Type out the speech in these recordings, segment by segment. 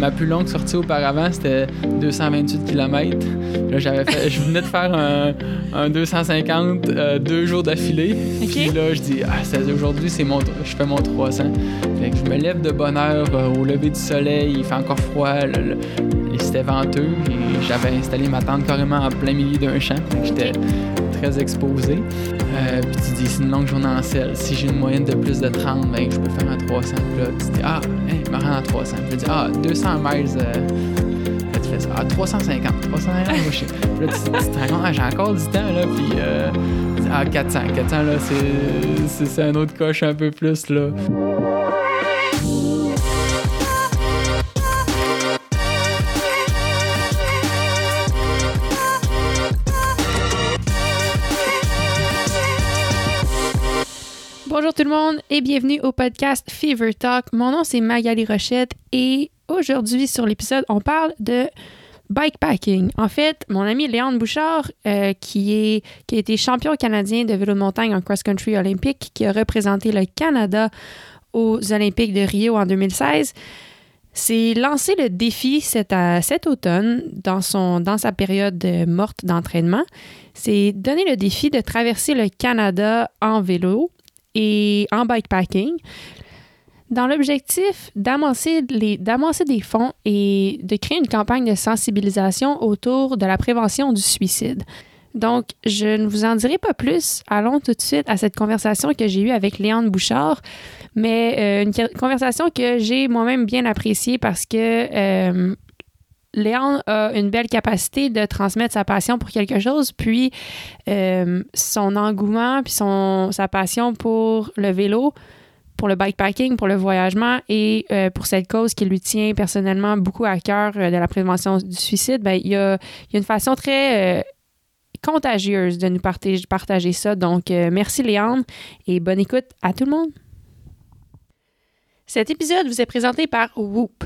Ma plus longue sortie auparavant, c'était 228 km. Là, j'avais fait, je venais de faire un, 250 euh, deux jours d'affilée. Puis là, je dis, ah, aujourd'hui, c'est mon, je fais mon 300. Fait que je me lève de bonne heure euh, au lever du soleil, il fait encore froid, et c'était venteux. Et j'avais installé ma tente carrément en plein milieu d'un champ. J'étais très exposé. Euh, puis tu dis, c'est une longue journée en selle. Si j'ai une moyenne de plus de 30, ben, je peux faire un 300. Puis là, tu dis, ah, hey, me rends à 300. Puis je dis, ah, 200 miles. Euh, tu fais ça. Ah, 350. 350, moi, je Puis là, tu, te rends compte, ah, j'ai encore du temps, là. Puis, euh, ah, 400. 400, là, c'est un autre coche un peu plus, là. Bonjour tout le monde et bienvenue au podcast Fever Talk. Mon nom c'est Magali Rochette et aujourd'hui sur l'épisode on parle de bikepacking. En fait, mon ami Léon Bouchard, euh, qui, est, qui a été champion canadien de vélo de montagne en cross-country olympique, qui a représenté le Canada aux Olympiques de Rio en 2016, s'est lancé le défi cet, cet automne dans, son, dans sa période morte d'entraînement. C'est donner le défi de traverser le Canada en vélo et en bikepacking dans l'objectif d'amasser des fonds et de créer une campagne de sensibilisation autour de la prévention du suicide. Donc, je ne vous en dirai pas plus. Allons tout de suite à cette conversation que j'ai eue avec Léane Bouchard, mais euh, une conversation que j'ai moi-même bien appréciée parce que euh, Léon a une belle capacité de transmettre sa passion pour quelque chose, puis euh, son engouement, puis sa passion pour le vélo, pour le bikepacking, pour le voyagement et euh, pour cette cause qui lui tient personnellement beaucoup à cœur euh, de la prévention du suicide, ben, il, y a, une façon très contagieuse de nous partager ça. Donc, merci Léon et bonne écoute à tout le monde. Cet épisode vous est présenté par Whoop.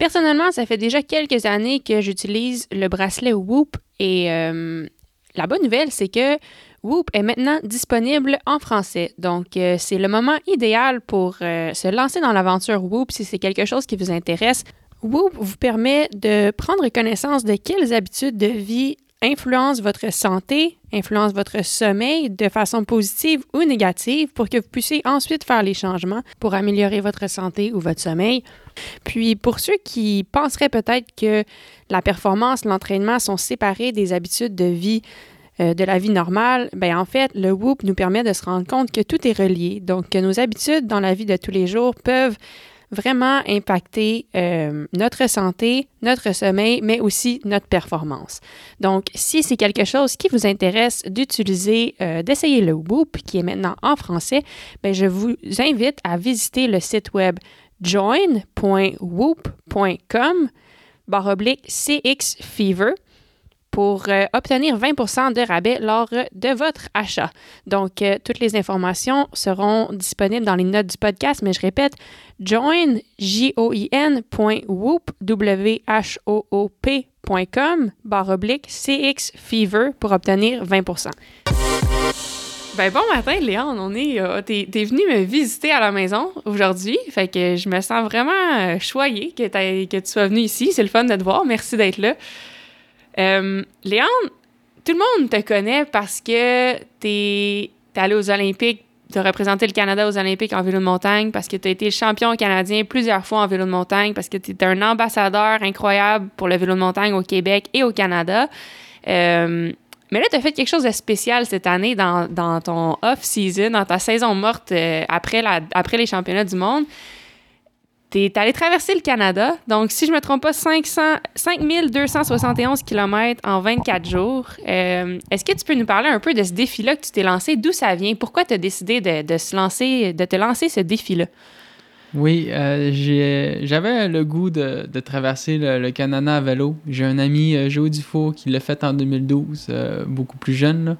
Personnellement, ça fait déjà quelques années que j'utilise le bracelet Whoop et euh, la bonne nouvelle, c'est que Whoop est maintenant disponible en français. Donc, euh, c'est le moment idéal pour euh, se lancer dans l'aventure Whoop si c'est quelque chose qui vous intéresse. Whoop vous permet de prendre connaissance de quelles habitudes de vie influence votre santé, influence votre sommeil de façon positive ou négative pour que vous puissiez ensuite faire les changements pour améliorer votre santé ou votre sommeil. Puis pour ceux qui penseraient peut-être que la performance, l'entraînement sont séparés des habitudes de vie euh, de la vie normale, ben en fait, le Whoop nous permet de se rendre compte que tout est relié, donc que nos habitudes dans la vie de tous les jours peuvent vraiment impacter euh, notre santé, notre sommeil, mais aussi notre performance. Donc, si c'est quelque chose qui vous intéresse d'utiliser, euh, d'essayer le Whoop, qui est maintenant en français, bien, je vous invite à visiter le site web join.whoop.com barre CX Fever pour euh, obtenir 20% de rabais lors de votre achat. Donc, euh, toutes les informations seront disponibles dans les notes du podcast, mais je répète, join, j-o-i-n.whoop, barre oblique, CX Fever pour obtenir 20 ben bon matin, Léon, on est, euh, t'es, venu me visiter à la maison aujourd'hui, fait que je me sens vraiment choyée que, que tu sois venu ici. C'est le fun de te voir. Merci d'être là. Euh, Léon, tout le monde te connaît parce que tu es allé aux Olympiques, tu as représenté le Canada aux Olympiques en vélo de montagne, parce que tu as été champion canadien plusieurs fois en vélo de montagne, parce que tu es un ambassadeur incroyable pour le vélo de montagne au Québec et au Canada. Euh, mais là, tu as fait quelque chose de spécial cette année dans, ton off-season, dans ta saison morte euh, après, la, après les championnats du monde. Tu es allé traverser le Canada. Donc, si je ne me trompe pas, 500, 5271 km en 24 jours. Euh, est-ce que tu peux nous parler un peu de ce défi-là que tu t'es lancé? D'où ça vient? Pourquoi tu as décidé de, se lancer, de te lancer ce défi-là? Oui, euh, j'avais le goût de, traverser le, Canada à vélo. J'ai un ami, euh, Joe Dufault, qui l'a fait en 2012, beaucoup plus jeune. Là.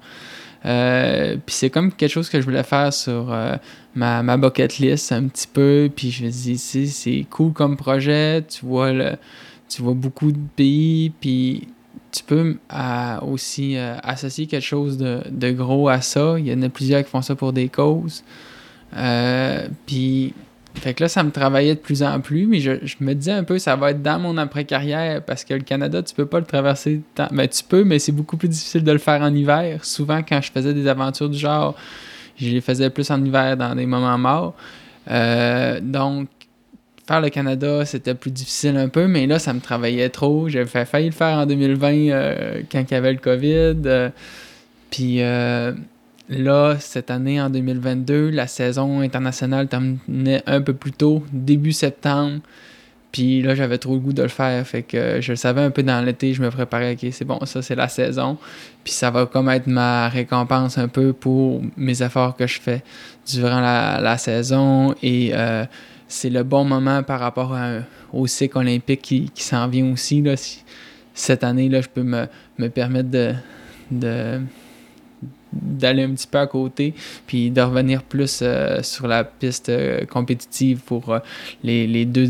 Euh, puis c'est comme quelque chose que je voulais faire sur euh, ma, ma, bucket list un petit peu. Puis je me dis, c'est cool comme projet. Tu vois, le, tu vois beaucoup de pays. Puis tu peux aussi euh, associer quelque chose de, de, gros à ça. Il y en a plusieurs qui font ça pour des causes. puis fait que là, ça me travaillait de plus en plus, mais je, me disais un peu, ça va être dans mon après-carrière, parce que le Canada, tu peux pas le traverser tant. Ben, tu peux, mais c'est beaucoup plus difficile de le faire en hiver. Souvent, quand je faisais des aventures du genre, je les faisais plus en hiver dans des moments morts. Euh, donc, faire le Canada, c'était plus difficile un peu, mais là, ça me travaillait trop. J'avais failli le faire en 2020 euh, quand il y avait le COVID. Euh, puis Là, cette année, en 2022, la saison internationale terminait un peu plus tôt, début septembre. Puis là, j'avais trop le goût de le faire. Fait que je le savais un peu dans l'été, je me préparais, ok, c'est bon, ça c'est la saison. Puis ça va comme être ma récompense un peu pour mes efforts que je fais durant la, saison. Et euh, c'est le bon moment par rapport au cycle olympique qui, s'en vient aussi. Là. cette année, là, je peux me, me permettre de d'aller un petit peu à côté, puis de revenir plus euh, sur la piste euh, compétitive pour euh, les, deux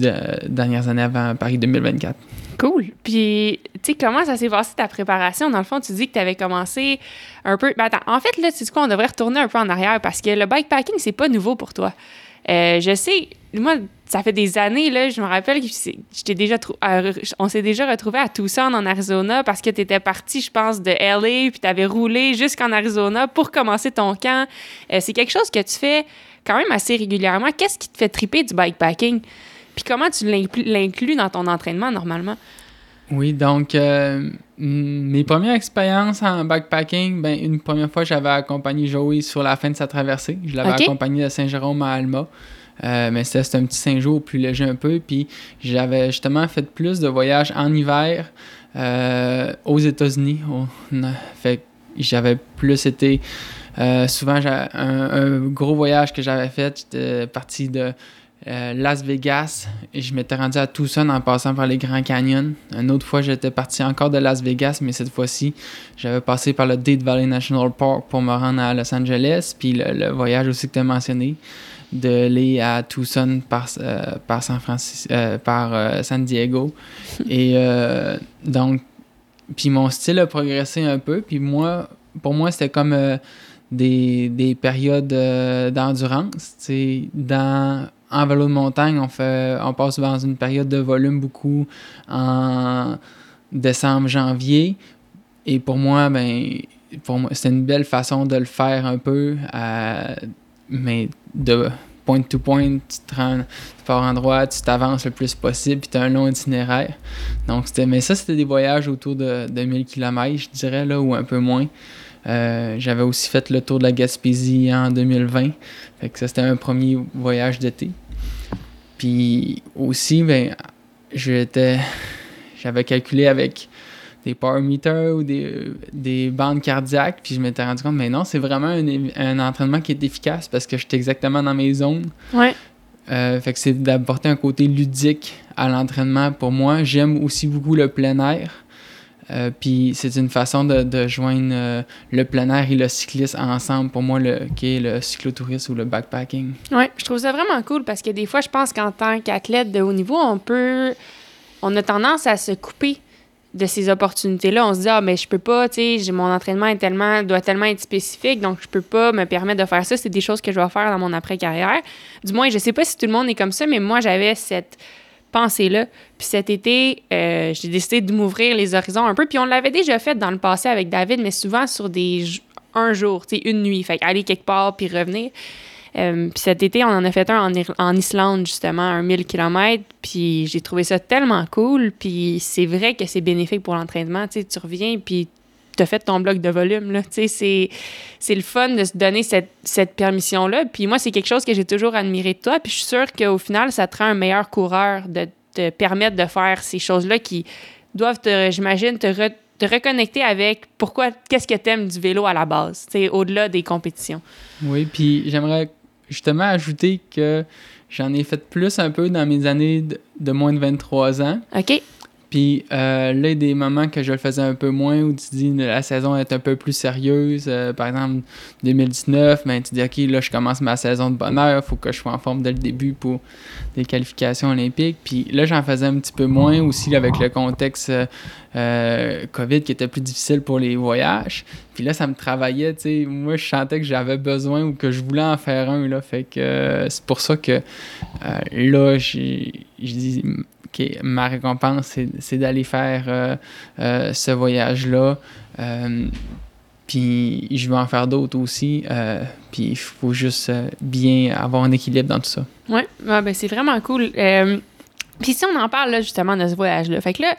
dernières années avant Paris 2024. Cool. Puis, tu sais, comment ça s'est passé ta préparation? Dans le fond, tu dis que tu avais commencé un peu. Ben, attends, en fait, là, tu sais quoi, on devrait retourner un peu en arrière parce que le bikepacking, c'est pas nouveau pour toi. Je sais, moi, ça fait des années, là, je me rappelle que déjà on s'est déjà retrouvé à Tucson, en Arizona, parce que tu étais parti, je pense, de LA, puis tu avais roulé jusqu'en Arizona pour commencer ton camp. Euh, c'est quelque chose que tu fais quand même assez régulièrement. Qu'est-ce qui te fait triper du bikepacking? Puis comment tu l'inclus dans ton entraînement normalement? Oui, donc euh, mes premières expériences en backpacking, ben, une première fois, j'avais accompagné Joey sur la fin de sa traversée. Je l'avais accompagné de Saint-Jérôme à Alma. Euh, mais c'était un petit cinq jours plus léger un peu. Puis j'avais justement fait plus de voyages en hiver euh, aux États-Unis. Fait j'avais plus été. Souvent, un, un, gros voyage que j'avais fait, j'étais parti de Las Vegas et je m'étais rendu à Tucson en passant par les Grands Canyons. Une autre fois, j'étais parti encore de Las Vegas, mais cette fois-ci, j'avais passé par le Death Valley National Park pour me rendre à Los Angeles. Puis le, voyage aussi que tu as mentionné, d'aller à Tucson par, euh, par San Francisco, euh, par euh, San Diego. Et donc, puis mon style a progressé un peu. Puis moi, pour moi, c'était comme des, des, périodes d'endurance. Dans, en vélo de montagne, on, fait, on passe dans une période de volume beaucoup en décembre, janvier. Et pour moi, ben, pour moi, c'était une belle façon de le faire un peu, mais de point to point, tu te rends, tu pars en droit, tu t'avances le plus possible, puis tu as un long itinéraire. Donc, mais ça, c'était des voyages autour de, de 1000 km, je dirais, là, ou un peu moins. Euh, j'avais aussi fait le tour de la Gaspésie en 2020. Fait que ça, c'était un premier voyage d'été. Puis aussi, ben, j'étais, j'avais calculé avec des power meters ou des, des, bandes cardiaques. Puis je m'étais rendu compte, mais non, c'est vraiment un, un, entraînement qui est efficace parce que j'étais exactement dans mes zones. Ouais. Euh, fait que c'est d'apporter un côté ludique à l'entraînement pour moi. J'aime aussi beaucoup le plein air. Euh, puis c'est une façon de, joindre euh, le plein air et le cyclisme ensemble pour moi, le, qui est le cyclotourisme ou le backpacking. Oui, je trouve ça vraiment cool parce que des fois, je pense qu'en tant qu'athlète de haut niveau, on peut. On a tendance à se couper de ces opportunités-là. On se dit, ah, mais je peux pas, tu sais, mon entraînement est tellement, doit tellement être spécifique, donc je peux pas me permettre de faire ça. C'est des choses que je vais faire dans mon après-carrière. Du moins, je sais pas si tout le monde est comme ça, mais moi, j'avais cette pensée-là. Puis cet été, euh, j'ai décidé de m'ouvrir les horizons un peu. Puis on l'avait déjà fait dans le passé avec David, mais souvent sur des un jour, tu une nuit. Fait aller quelque part puis revenir. Euh, puis cet été, on en a fait un en, Islande, justement, un 1000 km. Puis j'ai trouvé ça tellement cool. Puis c'est vrai que c'est bénéfique pour l'entraînement. Tu sais, tu reviens, puis tu as fait ton bloc de volume. Là. C'est le fun de se donner cette, cette permission-là. Puis moi, c'est quelque chose que j'ai toujours admiré de toi. Puis je suis sûre qu'au final, ça te rend un meilleur coureur de te permettre de faire ces choses-là qui doivent, j'imagine, te, te reconnecter avec pourquoi, qu'est-ce que tu aimes du vélo à la base, au-delà des compétitions. Oui, puis j'aimerais justement ajouter que j'en ai fait plus un peu dans mes années de, moins de 23 ans. OK. Puis euh, là, des moments que je le faisais un peu moins, où tu dis la saison est un peu plus sérieuse. Euh, par exemple, 2019, ben, tu dis, OK, là, je commence ma saison de bonheur, faut que je sois en forme dès le début pour des qualifications olympiques. Puis là, j'en faisais un petit peu moins aussi avec le contexte euh, COVID qui était plus difficile pour les voyages. Puis là, ça me travaillait, tu sais. Moi, je sentais que j'avais besoin ou que je voulais en faire un, là. Fait que c'est pour ça que là, j'ai ma récompense, c'est d'aller faire euh, euh, ce voyage-là. Euh, puis je vais en faire d'autres aussi. puis il faut juste bien avoir un équilibre dans tout ça. Oui, ben c'est vraiment cool. Puis si on en parle là, justement de ce voyage-là, fait que là,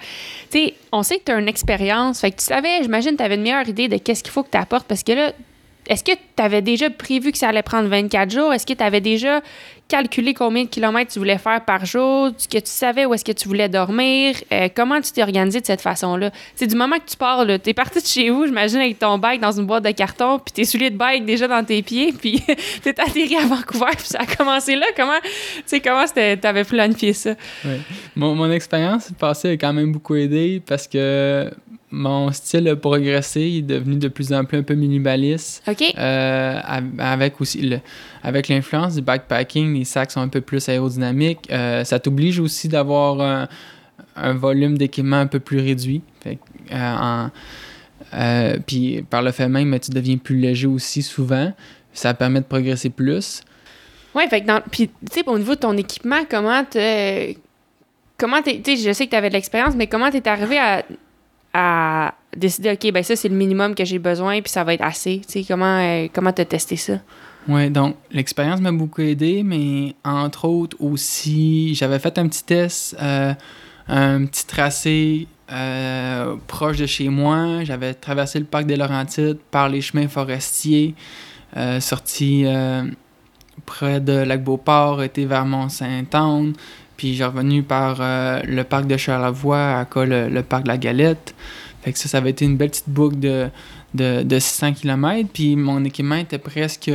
tu sais, on sait que tu as une expérience, fait que tu savais, j'imagine, tu avais une meilleure idée de qu'est-ce qu'il faut que tu apportes parce que là, est-ce que tu avais déjà prévu que ça allait prendre 24 jours? Est-ce que tu avais déjà calculé combien de kilomètres tu voulais faire par jour? Que tu savais où est-ce que tu voulais dormir? Euh, comment tu t'es organisé de cette façon-là? C'est du moment que tu pars, tu es parti de chez vous, j'imagine, avec ton bike dans une boîte de carton, puis tes souliers de bike déjà dans tes pieds, puis t'es atterri à Vancouver, puis ça a commencé là. Comment tu comment t'avais planifié ça? Oui. Mon, mon expérience passée a quand même beaucoup aidé parce que mon style a progressé, il est devenu de plus en plus un peu minimaliste. OK. Euh, avec aussi le, avec l'influence du backpacking, les sacs sont un peu plus aérodynamiques. Euh, ça t'oblige aussi d'avoir un, un, volume d'équipement un peu plus réduit. Euh, puis par le fait même, tu deviens plus léger aussi souvent. Ça permet de progresser plus. Oui, fait que puis tu sais, au niveau de ton équipement, comment tu comment tu je sais que tu avais de l'expérience, mais comment tu es arrivé à à décider, OK, ben ça, c'est le minimum que j'ai besoin, puis ça va être assez. Tu sais, comment euh, comment t'as testé ça? Oui, donc l'expérience m'a beaucoup aidé, mais entre autres aussi, j'avais fait un petit test, euh, un petit tracé euh, proche de chez moi. J'avais traversé le parc des Laurentides par les chemins forestiers, sorti près de Lac-Beauport, été vers Mont-Saint-Anne, puis j'ai revenu par euh, le parc de Charlevoix, à quoi le, parc de la Galette. Fait que ça, ça avait été une belle petite boucle de, de, 600 km. Puis mon équipement était presque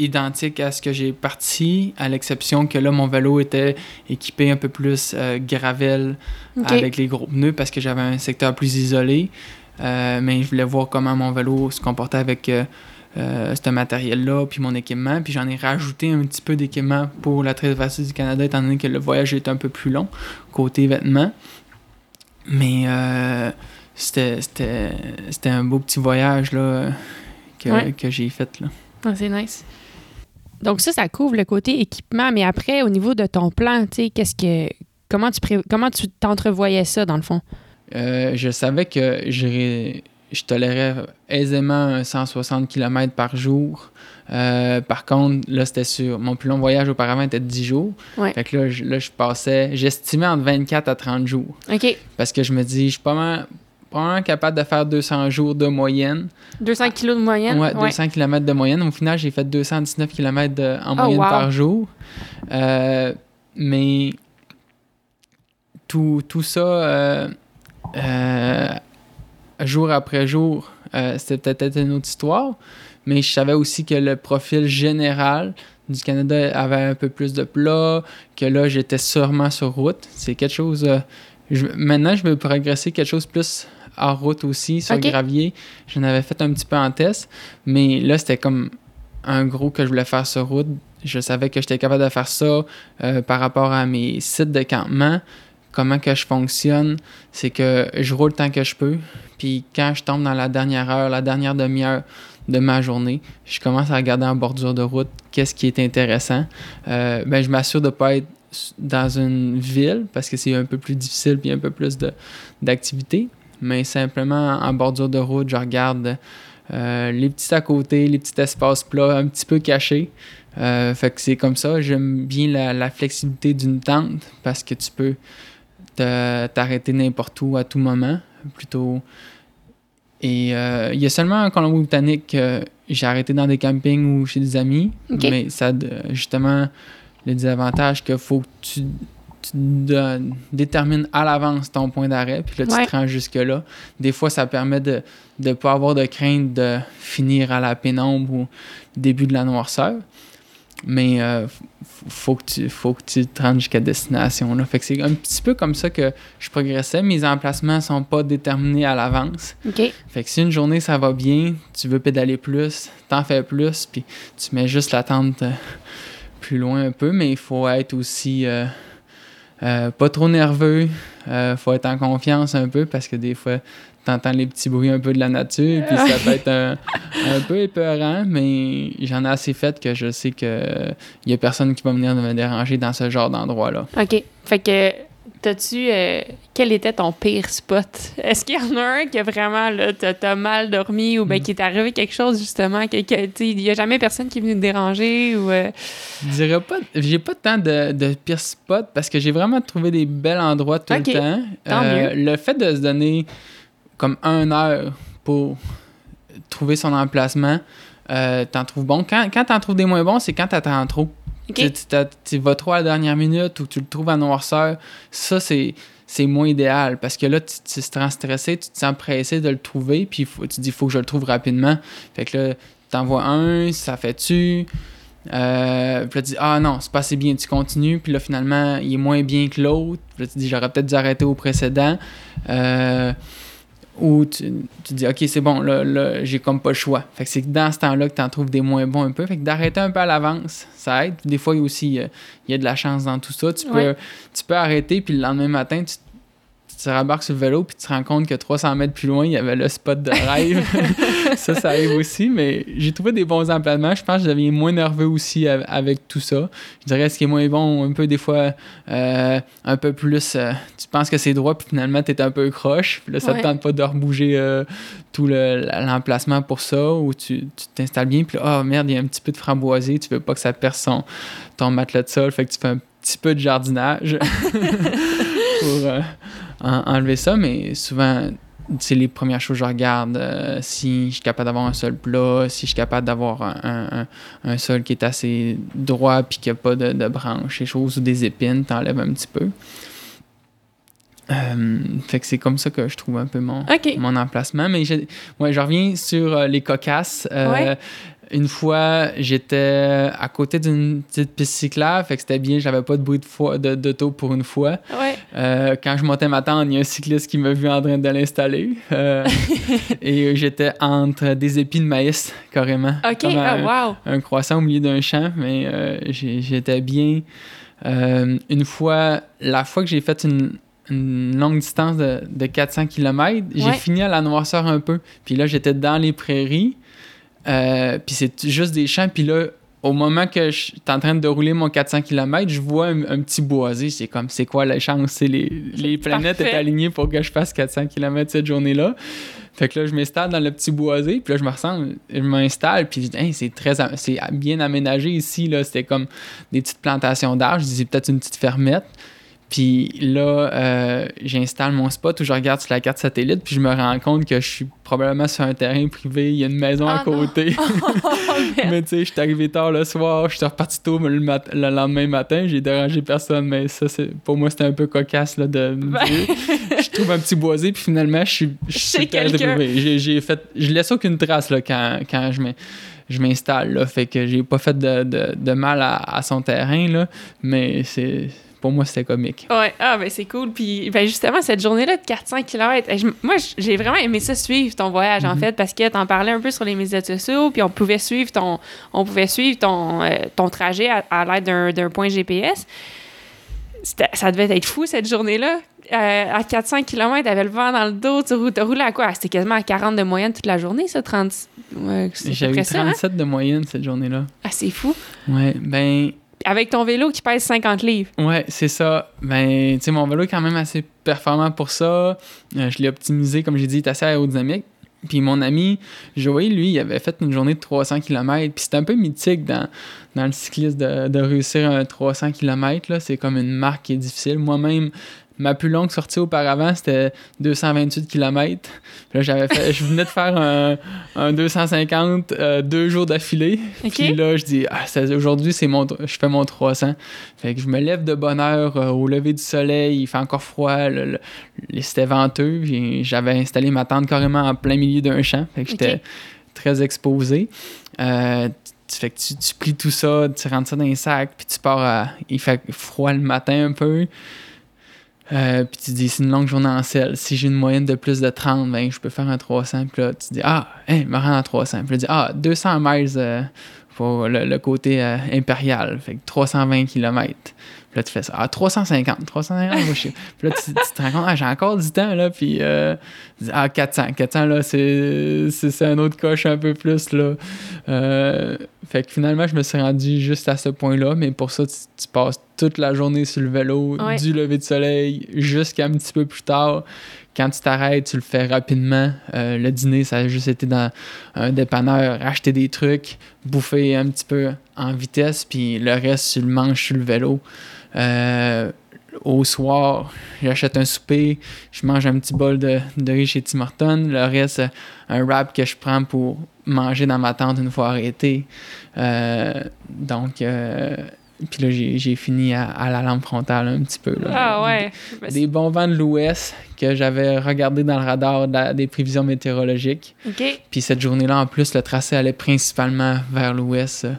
identique à ce que j'ai parti, à l'exception que là, mon vélo était équipé un peu plus euh, gravel avec les gros pneus parce que j'avais un secteur plus isolé. Euh, mais je voulais voir comment mon vélo se comportait avec euh, ce matériel-là, puis mon équipement. Puis j'en ai rajouté un petit peu d'équipement pour la traversée du Canada, étant donné que le voyage est un peu plus long, côté vêtements. Mais euh, c'était un beau petit voyage là, que, que j'ai fait. Là. Ah, c'est nice. Donc ça, ça couvre le côté équipement, mais après, au niveau de ton plan, tu sais, qu'est-ce que comment tu comment tu t'entrevoyais ça dans le fond? Euh, je savais que j'irais je tolérais aisément 160 km par jour. Euh, par contre, là, c'était sur. Mon plus long voyage auparavant était de 10 jours. Fait que là, je, là, je passais. J'estimais entre 24 à 30 jours. OK. Parce que je me dis, je suis pas mal, capable de faire 200 jours de moyenne. 200 km de moyenne? Ouais, 200 km de moyenne. Au final, j'ai fait 219 km en oh, moyenne par jour. Euh, mais tout, tout ça. Euh, jour après jour, euh, c'était peut-être une autre histoire, mais je savais aussi que le profil général du Canada avait un peu plus de plat, que là, j'étais sûrement sur route. C'est quelque chose... Euh, maintenant, je veux progresser quelque chose plus en route aussi, sur gravier. J'en avais fait un petit peu en test, mais là, c'était comme un gros que je voulais faire sur route. Je savais que j'étais capable de faire ça euh, par rapport à mes sites de campement comment que je fonctionne, c'est que je roule tant que je peux. Puis quand je tombe dans la dernière heure, la dernière demi-heure de ma journée, je commence à regarder en bordure de route qu'est-ce qui est intéressant. Euh, ben, je m'assure de ne pas être dans une ville parce que c'est un peu plus difficile puis un peu plus d'activité. Mais simplement en bordure de route, je regarde euh, les petits à côté, les petits espaces plats un petit peu cachés. Euh, fait que c'est comme ça. J'aime bien la, la flexibilité d'une tente parce que tu peux t'arrêter n'importe où à tout moment, plutôt. Et euh, il y a seulement en Colombie-Britannique que j'ai arrêté dans des campings ou chez des amis, mais ça, justement, le désavantage qu'il faut que tu, détermines à l'avance ton point d'arrêt, puis là, tu te rends jusque-là. Des fois, ça permet de ne pas avoir de crainte de finir à la pénombre ou début de la noirceur. Mais euh, faut que tu faut que tu te rendes jusqu'à destination. Là. Fait que c'est un petit peu comme ça que je progressais. Mes emplacements sont pas déterminés à l'avance. Fait que si une journée ça va bien, tu veux pédaler plus, t'en fais plus, puis tu mets juste la tente euh, plus loin un peu, mais il faut être aussi euh, euh, pas trop nerveux, euh, faut être en confiance un peu parce que des fois t'entends les petits bruits un peu de la nature, puis ça peut être un, un peu épeurant, mais j'en ai assez fait que je sais que il y a personne qui va venir me déranger dans ce genre d'endroit-là. OK. Fait que, t'as-tu. euh, quel était ton pire spot? Est-ce qu'il y en a un qui a vraiment, là, t'as, mal dormi ou ben Mm. qui est arrivé quelque chose, justement, que, il y a jamais personne qui est venu te déranger ou. euh, Je dirais pas, j'ai pas tant de, de pire spots parce que j'ai vraiment trouvé des bels endroits tout le temps. tant Euh, Le fait de se donner comme une heure pour trouver son emplacement, euh, t'en trouves bon. Quand, quand t'en trouves des moins bons, c'est quand t'attends trop. OK. Tu, vas trop à la dernière minute ou tu le trouves à noirceur. Ça, c'est. C'est moins idéal parce que là, tu, tu te sens stressé, tu te sens pressé de le trouver, puis faut, tu te dis, il faut que je le trouve rapidement. Fait que là, t'envoies un, ça fait-tu? Euh, puis là, tu dis, ah non, c'est pas assez bien, tu continues. Puis là, finalement, il est moins bien que l'autre. Puis là, tu dis, j'aurais peut-être dû arrêter au précédent. Euh, ou tu, tu dis, ok, c'est bon, là, là j'ai comme pas le choix. Fait que c'est dans ce temps-là que tu en trouves des moins bons un peu. Fait que d'arrêter un peu à l'avance, ça aide. Des fois, il y a aussi euh, il y a de la chance dans tout ça. Tu peux, Ouais. tu peux arrêter, puis le lendemain matin, tu, tu te rabarques sur le vélo, puis tu te rends compte que 300 mètres plus loin, il y avait le spot de rêve. ça, ça arrive aussi, mais j'ai trouvé des bons emplacements. Je pense que je deviens moins nerveux aussi av- avec tout ça. Je dirais ce qui est moins bon, un peu des fois, euh, un peu plus. euh, tu penses que c'est droit, puis finalement, tu es un peu croche. Puis là, ça Ouais. te tente pas de rebouger euh, tout le- l'emplacement pour ça, ou tu tu t'installes bien, puis là, oh merde, il y a un petit peu de framboisier, tu veux pas que ça perce son- ton matelas de sol, fait que tu fais un petit peu de jardinage pour euh, en- enlever ça, mais souvent, c'est les premières choses que je regarde. euh, si je suis capable d'avoir un sol plat, si je suis capable d'avoir un, un- un- un sol qui est assez droit puis qu'il n'y a pas de, de branches, des choses ou des épines, t'enlèves un petit peu. Euh, fait que c'est comme ça que je trouve un peu mon, mon emplacement. Mais je, ouais, je reviens sur euh, les cocasses. Euh, Ouais. Une fois, j'étais à côté d'une petite piste cyclable, fait que c'était bien, j'avais pas de bruit de foi- de- d'auto pour une fois. Ouais. Euh, quand je montais ma tente, il y a un cycliste qui m'a vu en train de l'installer. Euh, et j'étais entre des épis de maïs, carrément. OK. Comme un, Ah, wow. un croissant au milieu d'un champ, mais euh, j'étais bien. Euh, une fois, la fois que j'ai fait une, une longue distance de, de 400 km, j'ai Ouais. fini à la noirceur un peu. Puis là, j'étais dans les prairies. Euh, puis c'est juste des champs. Puis là, au moment que je suis en train de rouler mon 400 km, je vois un, un petit boisé. C'est comme, c'est quoi la chance? Les, les planètes Parfait. étaient alignées pour que je fasse 400 km cette journée-là. Fait que là, je m'installe dans le petit boisé, puis là, je me ressemble, je m'installe, puis je dis, Hey, c'est très, c'est bien aménagé ici, là. C'était comme des petites plantations d'arbres. Je dis, c'est peut-être une petite fermette. Puis là, euh, j'installe mon spot où je regarde sur la carte satellite, puis je me rends compte que je suis probablement sur un terrain privé. Il y a une maison à Ah côté. Oh, mais tu sais, je suis arrivé tard le soir, je suis reparti tôt le, mat- le lendemain matin, j'ai dérangé personne, mais ça, c'est pour moi, c'était un peu cocasse là, de me dire, je trouve un petit boisé, puis finalement, je suis je suis terrain privé. J'ai, fait, je laisse aucune trace là, quand, quand je m'in- je m'installe, là, fait que j'ai pas fait de, de- de mal à, à son terrain, là, mais c'est pour moi, c'était comique. Ouais, ah ben c'est cool. Puis ben justement, cette journée-là de 400 km, moi j'ai vraiment aimé ça suivre ton voyage en Mhm. fait parce que t'en parlais un peu sur les médias sociaux, puis on pouvait suivre ton, on pouvait suivre ton, euh, ton trajet à, à l'aide d'un, point GPS. Ça devait être fou cette journée-là. Euh, à 400 km, t'avais le vent dans le dos, tu rou- t'as roulé à quoi? C'était quasiment à 40 de moyenne toute la journée, ça, 30... Ouais, près ça, hein? 37 de moyenne cette journée-là. Ah, c'est fou. Ouais, ben, Avec ton vélo qui pèse 50 livres. Ouais, c'est ça. Ben, tu sais, mon vélo est quand même assez performant pour ça. Euh, je l'ai optimisé, comme j'ai dit, il est assez aérodynamique. Puis mon ami Joey, lui, il avait fait une journée de 300 km. Puis c'est un peu mythique dans, dans le cyclisme de, de réussir un 300 km. C'est comme une marque qui est difficile. Moi-même, ma plus longue sortie auparavant, c'était 228 km. Là, j'avais fait, je venais de faire un, un 250 euh, deux jours d'affilée. OK? Puis là, je dis, ah, aujourd'hui, c'est mon, je fais mon 300. Fait que je me lève de bonne heure euh, au lever du soleil, il fait encore froid, le- le- c'était venteux. puis J'avais installé ma tente carrément en plein milieu d'un champ. Fait que j'étais très exposé. Euh, tu, fais que tu, tu, plies tout ça, tu rentres ça dans un sac, puis tu pars à, Il fait froid le matin un peu. Euh, puis tu dis, c'est une longue journée en selle. Si j'ai une moyenne de plus de 30, ben, je peux faire un 300. Puis là, tu dis, ah, hey, me rends à 300. Puis là, tu dis, ah, 200 miles euh, pour le, côté euh, impérial. Fait que 320 km. Puis là, tu fais ça. Ah, 350. 350, moi, je Puis là, tu, te rends compte, ah, j'ai encore du temps, là. Puis, euh, ah, 400. 400, là, c'est, c'est, un autre coche un peu plus, là. Fait que finalement, je me suis rendu juste à ce point-là. Mais pour ça, tu, passes toute la journée sur le vélo, du lever de soleil jusqu'à un petit peu plus tard quand tu t'arrêtes, tu le fais rapidement. Euh, le dîner, ça a juste été dans un dépanneur, acheter des trucs, bouffer un petit peu en vitesse, puis le reste, tu le manges sur le vélo. Euh, au soir, j'achète un souper, je mange un petit bol de, de riz chez Tim Hortons. Le reste, un wrap que je prends pour manger dans ma tente une fois arrêté. Euh, donc, puis là, j'ai fini à, la lampe frontale un petit peu. Ah ouais. Des, bons vents de l'ouest que j'avais regardé dans le radar des prévisions météorologiques. OK. Puis cette journée-là, en plus, le tracé allait principalement vers l'ouest euh,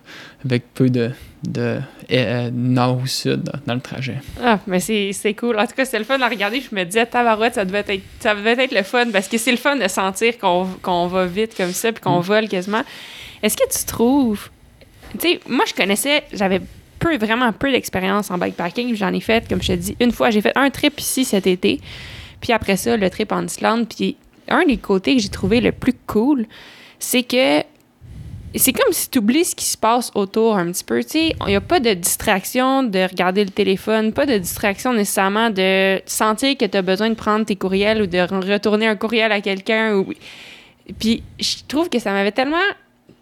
avec peu de, de euh, nord ou sud dans le trajet. Ah, mais c'est cool. En tout cas, c'était le fun de regarder. Je me disais, tabarouette, ça devait être, ça devait être le fun parce que c'est le fun de sentir qu'on va vite comme ça puis qu'on mm. vole quasiment. Est-ce que tu trouves. Tu sais, moi, je connaissais, j'avais peu, vraiment peu d'expérience en bikepacking. J'en ai fait, comme je te dis, une fois. J'ai fait un trip ici cet été. Puis après ça, le trip en Islande. Puis un des côtés que j'ai trouvé le plus cool, c'est que c'est comme si tu oublies ce qui se passe autour un petit peu. Il n'y a pas de distraction de regarder le téléphone, pas de distraction nécessairement de sentir que tu as besoin de prendre tes courriels ou de retourner un courriel à quelqu'un. Puis je trouve que ça m'avait tellement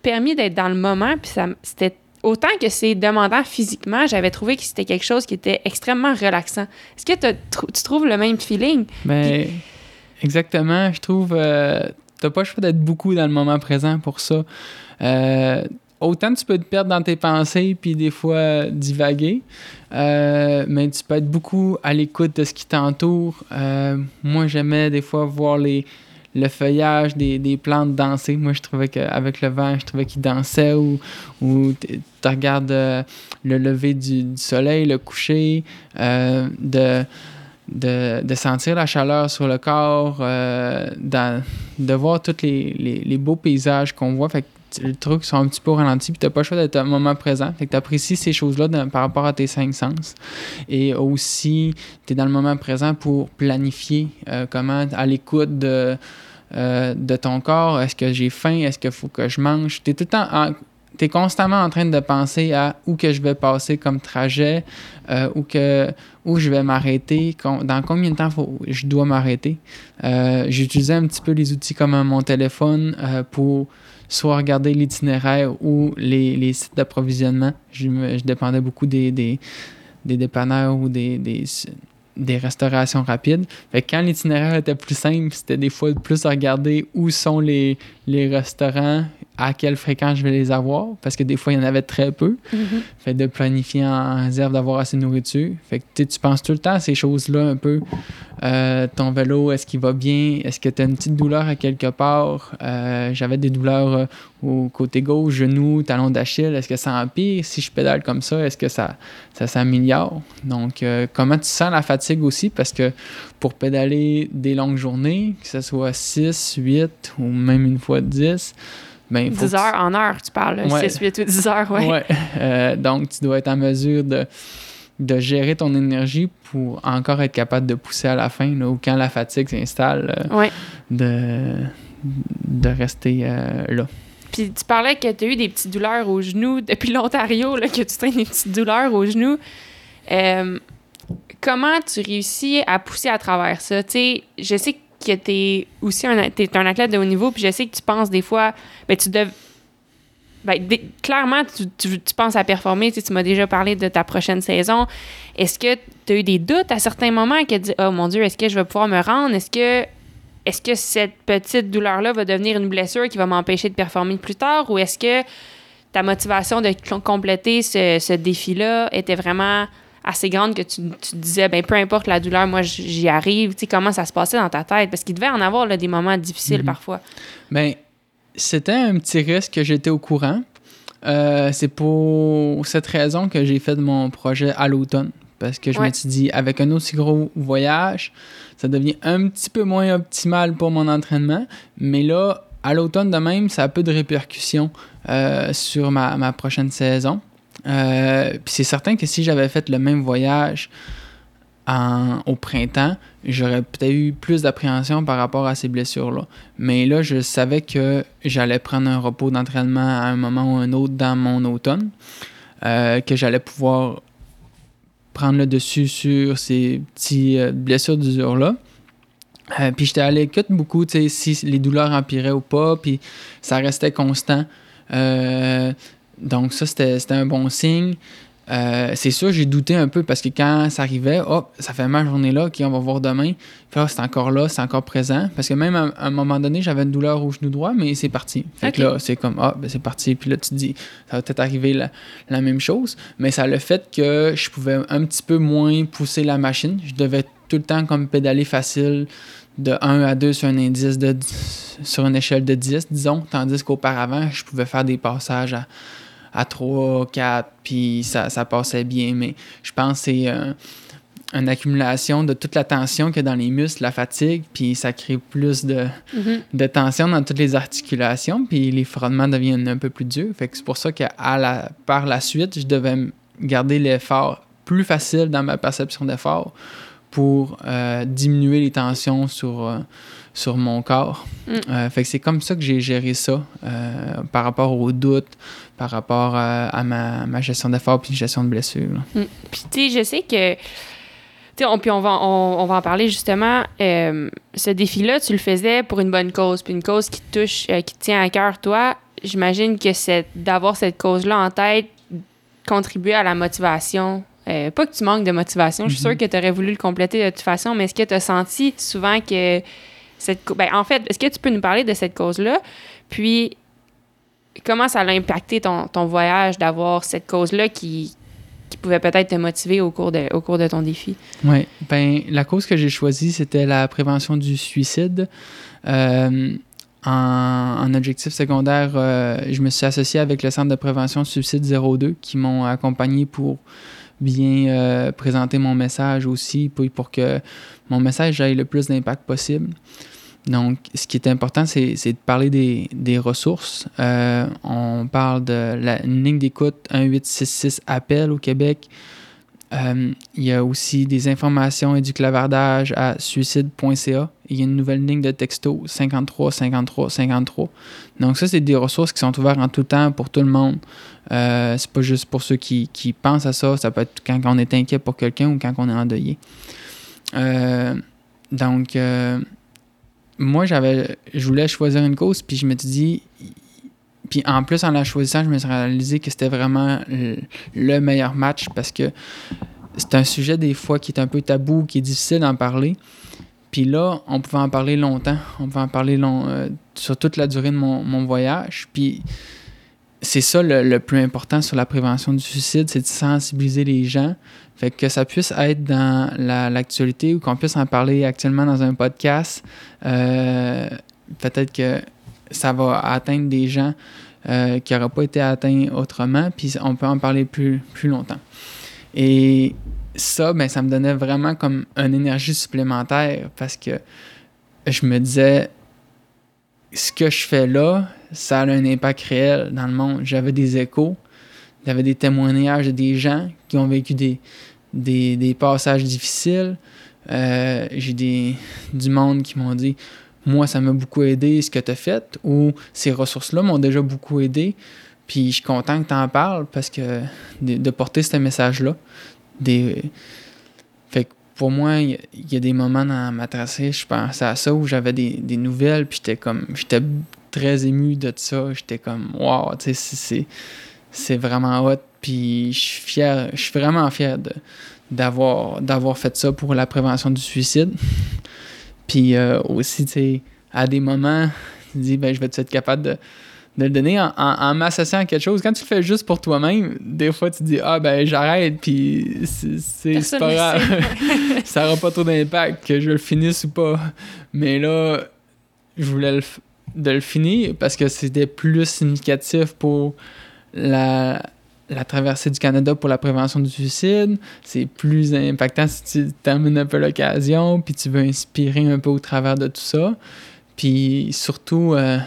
permis d'être dans le moment, puis c'était autant que c'est demandant physiquement, j'avais trouvé que c'était quelque chose qui était extrêmement relaxant. Est-ce que tu trouves le même feeling? Ben, exactement. Je trouve. Euh, t'as pas le choix d'être beaucoup dans le moment présent pour ça. Euh, autant tu peux te perdre dans tes pensées puis des fois divaguer, euh, mais tu peux être beaucoup à l'écoute de ce qui t'entoure. moi, j'aimais des fois voir les le feuillage des, des, plantes danser. Moi, je trouvais qu'avec le vent, je trouvais qu'ils dansaient ou, ou tu regardes euh, le lever du, soleil, le coucher, euh, de, de, de, sentir la chaleur sur le corps, euh, de voir tous les, les, les beaux paysages qu'on voit. Fait le truc sont un petit peu ralenti, puis t'as pas le choix d'être un moment présent. Fait que t'apprécies ces choses-là par rapport à tes cinq sens. Et aussi, tu es dans le moment présent pour planifier comment, à l'écoute de euh, de ton corps. Est-ce que j'ai faim? Est-ce qu'il faut que je mange? Tu es tout le temps tu es constamment en train de penser à où que je vais passer comme trajet, euh, où, que, où je vais m'arrêter, dans combien de temps faut, je dois m'arrêter. Euh, J'utilisais un petit peu les outils comme mon téléphone euh, pour soit regarder l'itinéraire ou les, les sites d'approvisionnement. Je, je, dépendais beaucoup des, des, des dépanneurs ou des, des des restaurations rapides. Quand l'itinéraire était plus simple, c'était des fois plus à regarder où sont les, les restaurants à quelle fréquence je vais les avoir, parce que des fois, il y en avait très peu. Mm-hmm. Fait de planifier en réserve d'avoir assez de nourriture. Fait que tu penses tout le temps à ces choses-là un peu. Euh, ton vélo, est-ce qu'il va bien? Est-ce que tu as une petite douleur à quelque part? Euh, j'avais des douleurs euh, au côté gauche, genou, talon d'Achille. Est-ce que ça empire? Si je pédale comme ça, est-ce que ça, ça s'améliore? Donc, comment tu sens la fatigue aussi? Parce que pour pédaler des longues journées, que ce soit 6, 8 ou même une fois 10, ben, 10 heures en heure, tu parles, 6, 8 ou 10 heures, oui. Ouais. Euh, donc, tu dois être en mesure de, de gérer ton énergie pour encore être capable de pousser à la fin, ou quand la fatigue s'installe, euh, de, de rester euh, là. Puis tu parlais que tu as eu des petites douleurs aux genoux depuis l'Ontario, que tu traînes des petites douleurs aux genoux. comment tu réussis à pousser à travers ça? Tu sais, je sais que que tu es aussi un, un athlète de haut niveau, puis je sais que tu penses des fois, ben, tu dev... Ben, clairement, tu, tu, penses à performer. Tu, m'as déjà parlé de ta prochaine saison. Est-ce que tu as eu des doutes à certains moments que tu dis Oh mon Dieu, est-ce que je vais pouvoir me rendre? Est-ce que, est que cette petite douleur-là va devenir une blessure qui va m'empêcher de performer plus tard? Ou est-ce que ta motivation de compléter ce, ce défi-là était vraiment assez grande que tu, tu disais, ben peu importe la douleur, moi j'y arrive. Tu sais, comment ça se passait dans ta tête? Parce qu'il devait en avoir là, des moments difficiles mhm. parfois. Ben, c'était un petit risque que j'étais au courant. Euh, c'est pour cette raison que j'ai fait mon projet à l'automne. Parce que je me suis dit, avec un aussi gros voyage, ça devient un petit peu moins optimal pour mon entraînement. Mais là, à l'automne de même, ça a peu de répercussions euh, sur ma, ma, prochaine saison. Euh, puis c'est certain que si j'avais fait le même voyage au printemps, j'aurais peut-être eu plus d'appréhension par rapport à ces blessures-là. Mais là, je savais que j'allais prendre un repos d'entraînement à un moment ou un autre dans mon automne, euh, que j'allais pouvoir prendre le dessus sur ces petites euh, blessures d'usure-là. Puis j'étais à l'écoute beaucoup, tu sais, si les douleurs empiraient ou pas, puis ça restait constant. Donc ça, c'était un bon signe. Euh, c'est sûr, j'ai douté un peu parce que quand ça arrivait, oh, ça fait ma journée là, ok, on va voir demain. Puis, oh, c'est encore là, c'est encore présent. Parce que même à, un moment donné, j'avais une douleur au genou droit, mais c'est parti. Fait que là, c'est comme, ah, ben c'est parti. Puis là, tu te dis, ça va peut-être arriver la, même chose. Mais ça a le fait que je pouvais un petit peu moins pousser la machine. Je devais tout le temps comme pédaler facile de 1 à 2 sur un indice de sur une échelle de 10, disons. Tandis qu'auparavant, je pouvais faire des passages à à 3, 4, puis ça, ça passait bien. Mais je pense que c'est euh, une accumulation de toute la tension qu'il y a dans les muscles, la fatigue, puis ça crée plus de, mm-hmm. de tension dans toutes les articulations, puis les frottements deviennent un peu plus durs. Fait que c'est pour ça que la, par la suite, je devais garder l'effort plus facile dans ma perception d'effort pour euh, diminuer les tensions sur, euh, sur mon corps. Mm. fait que c'est comme ça que j'ai géré ça par rapport aux doutes, par rapport à, ma, gestion d'efforts puis gestion de blessures. Mm. Puis, tu sais, je sais que. Tu on, puis on va, on, va en parler justement. Euh, ce défi-là, tu le faisais pour une bonne cause, puis une cause qui touche, euh, qui te tient à cœur, toi. J'imagine que d'avoir cette cause-là en tête contribuer à la motivation. Euh, pas que tu manques de motivation, je suis sûre mm-hmm. que tu aurais voulu le compléter de toute façon, mais est-ce que tu as senti souvent que cette. Ben, en fait, est-ce que tu peux nous parler de cette cause-là? Puis, comment ça a impacté ton, ton voyage d'avoir cette cause-là qui, qui pouvait peut-être te motiver au cours de, au cours de ton défi? Oui, ben la cause que j'ai choisie, c'était la prévention du suicide. Euh, en, objectif secondaire, euh, je me suis associé avec le Centre de prévention suicide 02 qui m'ont accompagné pour bien euh, présenter mon message aussi, pour, que mon message ait le plus d'impact possible. Donc, ce qui est important, c'est de parler des, ressources. Euh, on parle de la ligne d'écoute 1866 appel au Québec. Euh, il y a aussi des informations et du clavardage à suicide.ca. Il y a une nouvelle ligne de texto 53 53 53. Donc ça, c'est des ressources qui sont ouvertes en tout temps pour tout le monde. Euh, c'est pas juste pour ceux qui, qui, pensent à ça. Ça peut être quand on est inquiet pour quelqu'un ou quand on est endeuillé. Euh, donc, moi, j'avais, je voulais choisir une cause, puis je me suis dit, puis en plus, en la choisissant, je me suis réalisé que c'était vraiment le, meilleur match parce que c'est un sujet des fois qui est un peu tabou, qui est difficile d'en parler. Puis là, on pouvait en parler longtemps. On pouvait en parler long, euh, sur toute la durée de mon, voyage. Puis c'est ça le, plus important sur la prévention du suicide, c'est de sensibiliser les gens. Fait que ça puisse être dans l'actualité ou qu'on puisse en parler actuellement dans un podcast. Euh, peut-être que ça va atteindre des gens euh, qui n'auraient pas été atteints autrement, puis on peut en parler plus, plus longtemps. Et ça, ben, ça me donnait vraiment comme une énergie supplémentaire parce que je me disais, ce que je fais là, ça a un impact réel dans le monde. J'avais des échos, j'avais des témoignages de des gens qui ont vécu des, des, passages difficiles. Euh, j'ai des, du monde qui m'ont dit Moi, ça m'a beaucoup aidé ce que tu as fait, ou ces ressources-là m'ont déjà beaucoup aidé. Puis je suis content que tu en parles parce que de, porter ce message-là. Fait que pour moi, il y, a des moments dans ma tracée, je pensais à ça où j'avais des, nouvelles, puis j'étais comme, j'étais très ému de ça. J'étais comme, wow, tu sais, c'est vraiment hot. Puis je suis fier, je suis vraiment fier d'avoir fait ça pour la prévention du suicide. Puis euh, aussi, tu sais, à des moments, tu dis, ben, je vais être capable de, de le donner en, en, m'associant à quelque chose? Quand tu le fais juste pour toi-même, des fois, tu dis, ah, ben, j'arrête, puis c'est pas grave. ça n'aura pas trop d'impact que je le finisse ou pas. Mais là, je voulais le, de le finir parce que c'était plus significatif pour la, la traversée du Canada pour la prévention du suicide. C'est plus impactant si tu termines un peu l'occasion, puis tu veux inspirer un peu au travers de tout ça. Puis surtout, euh,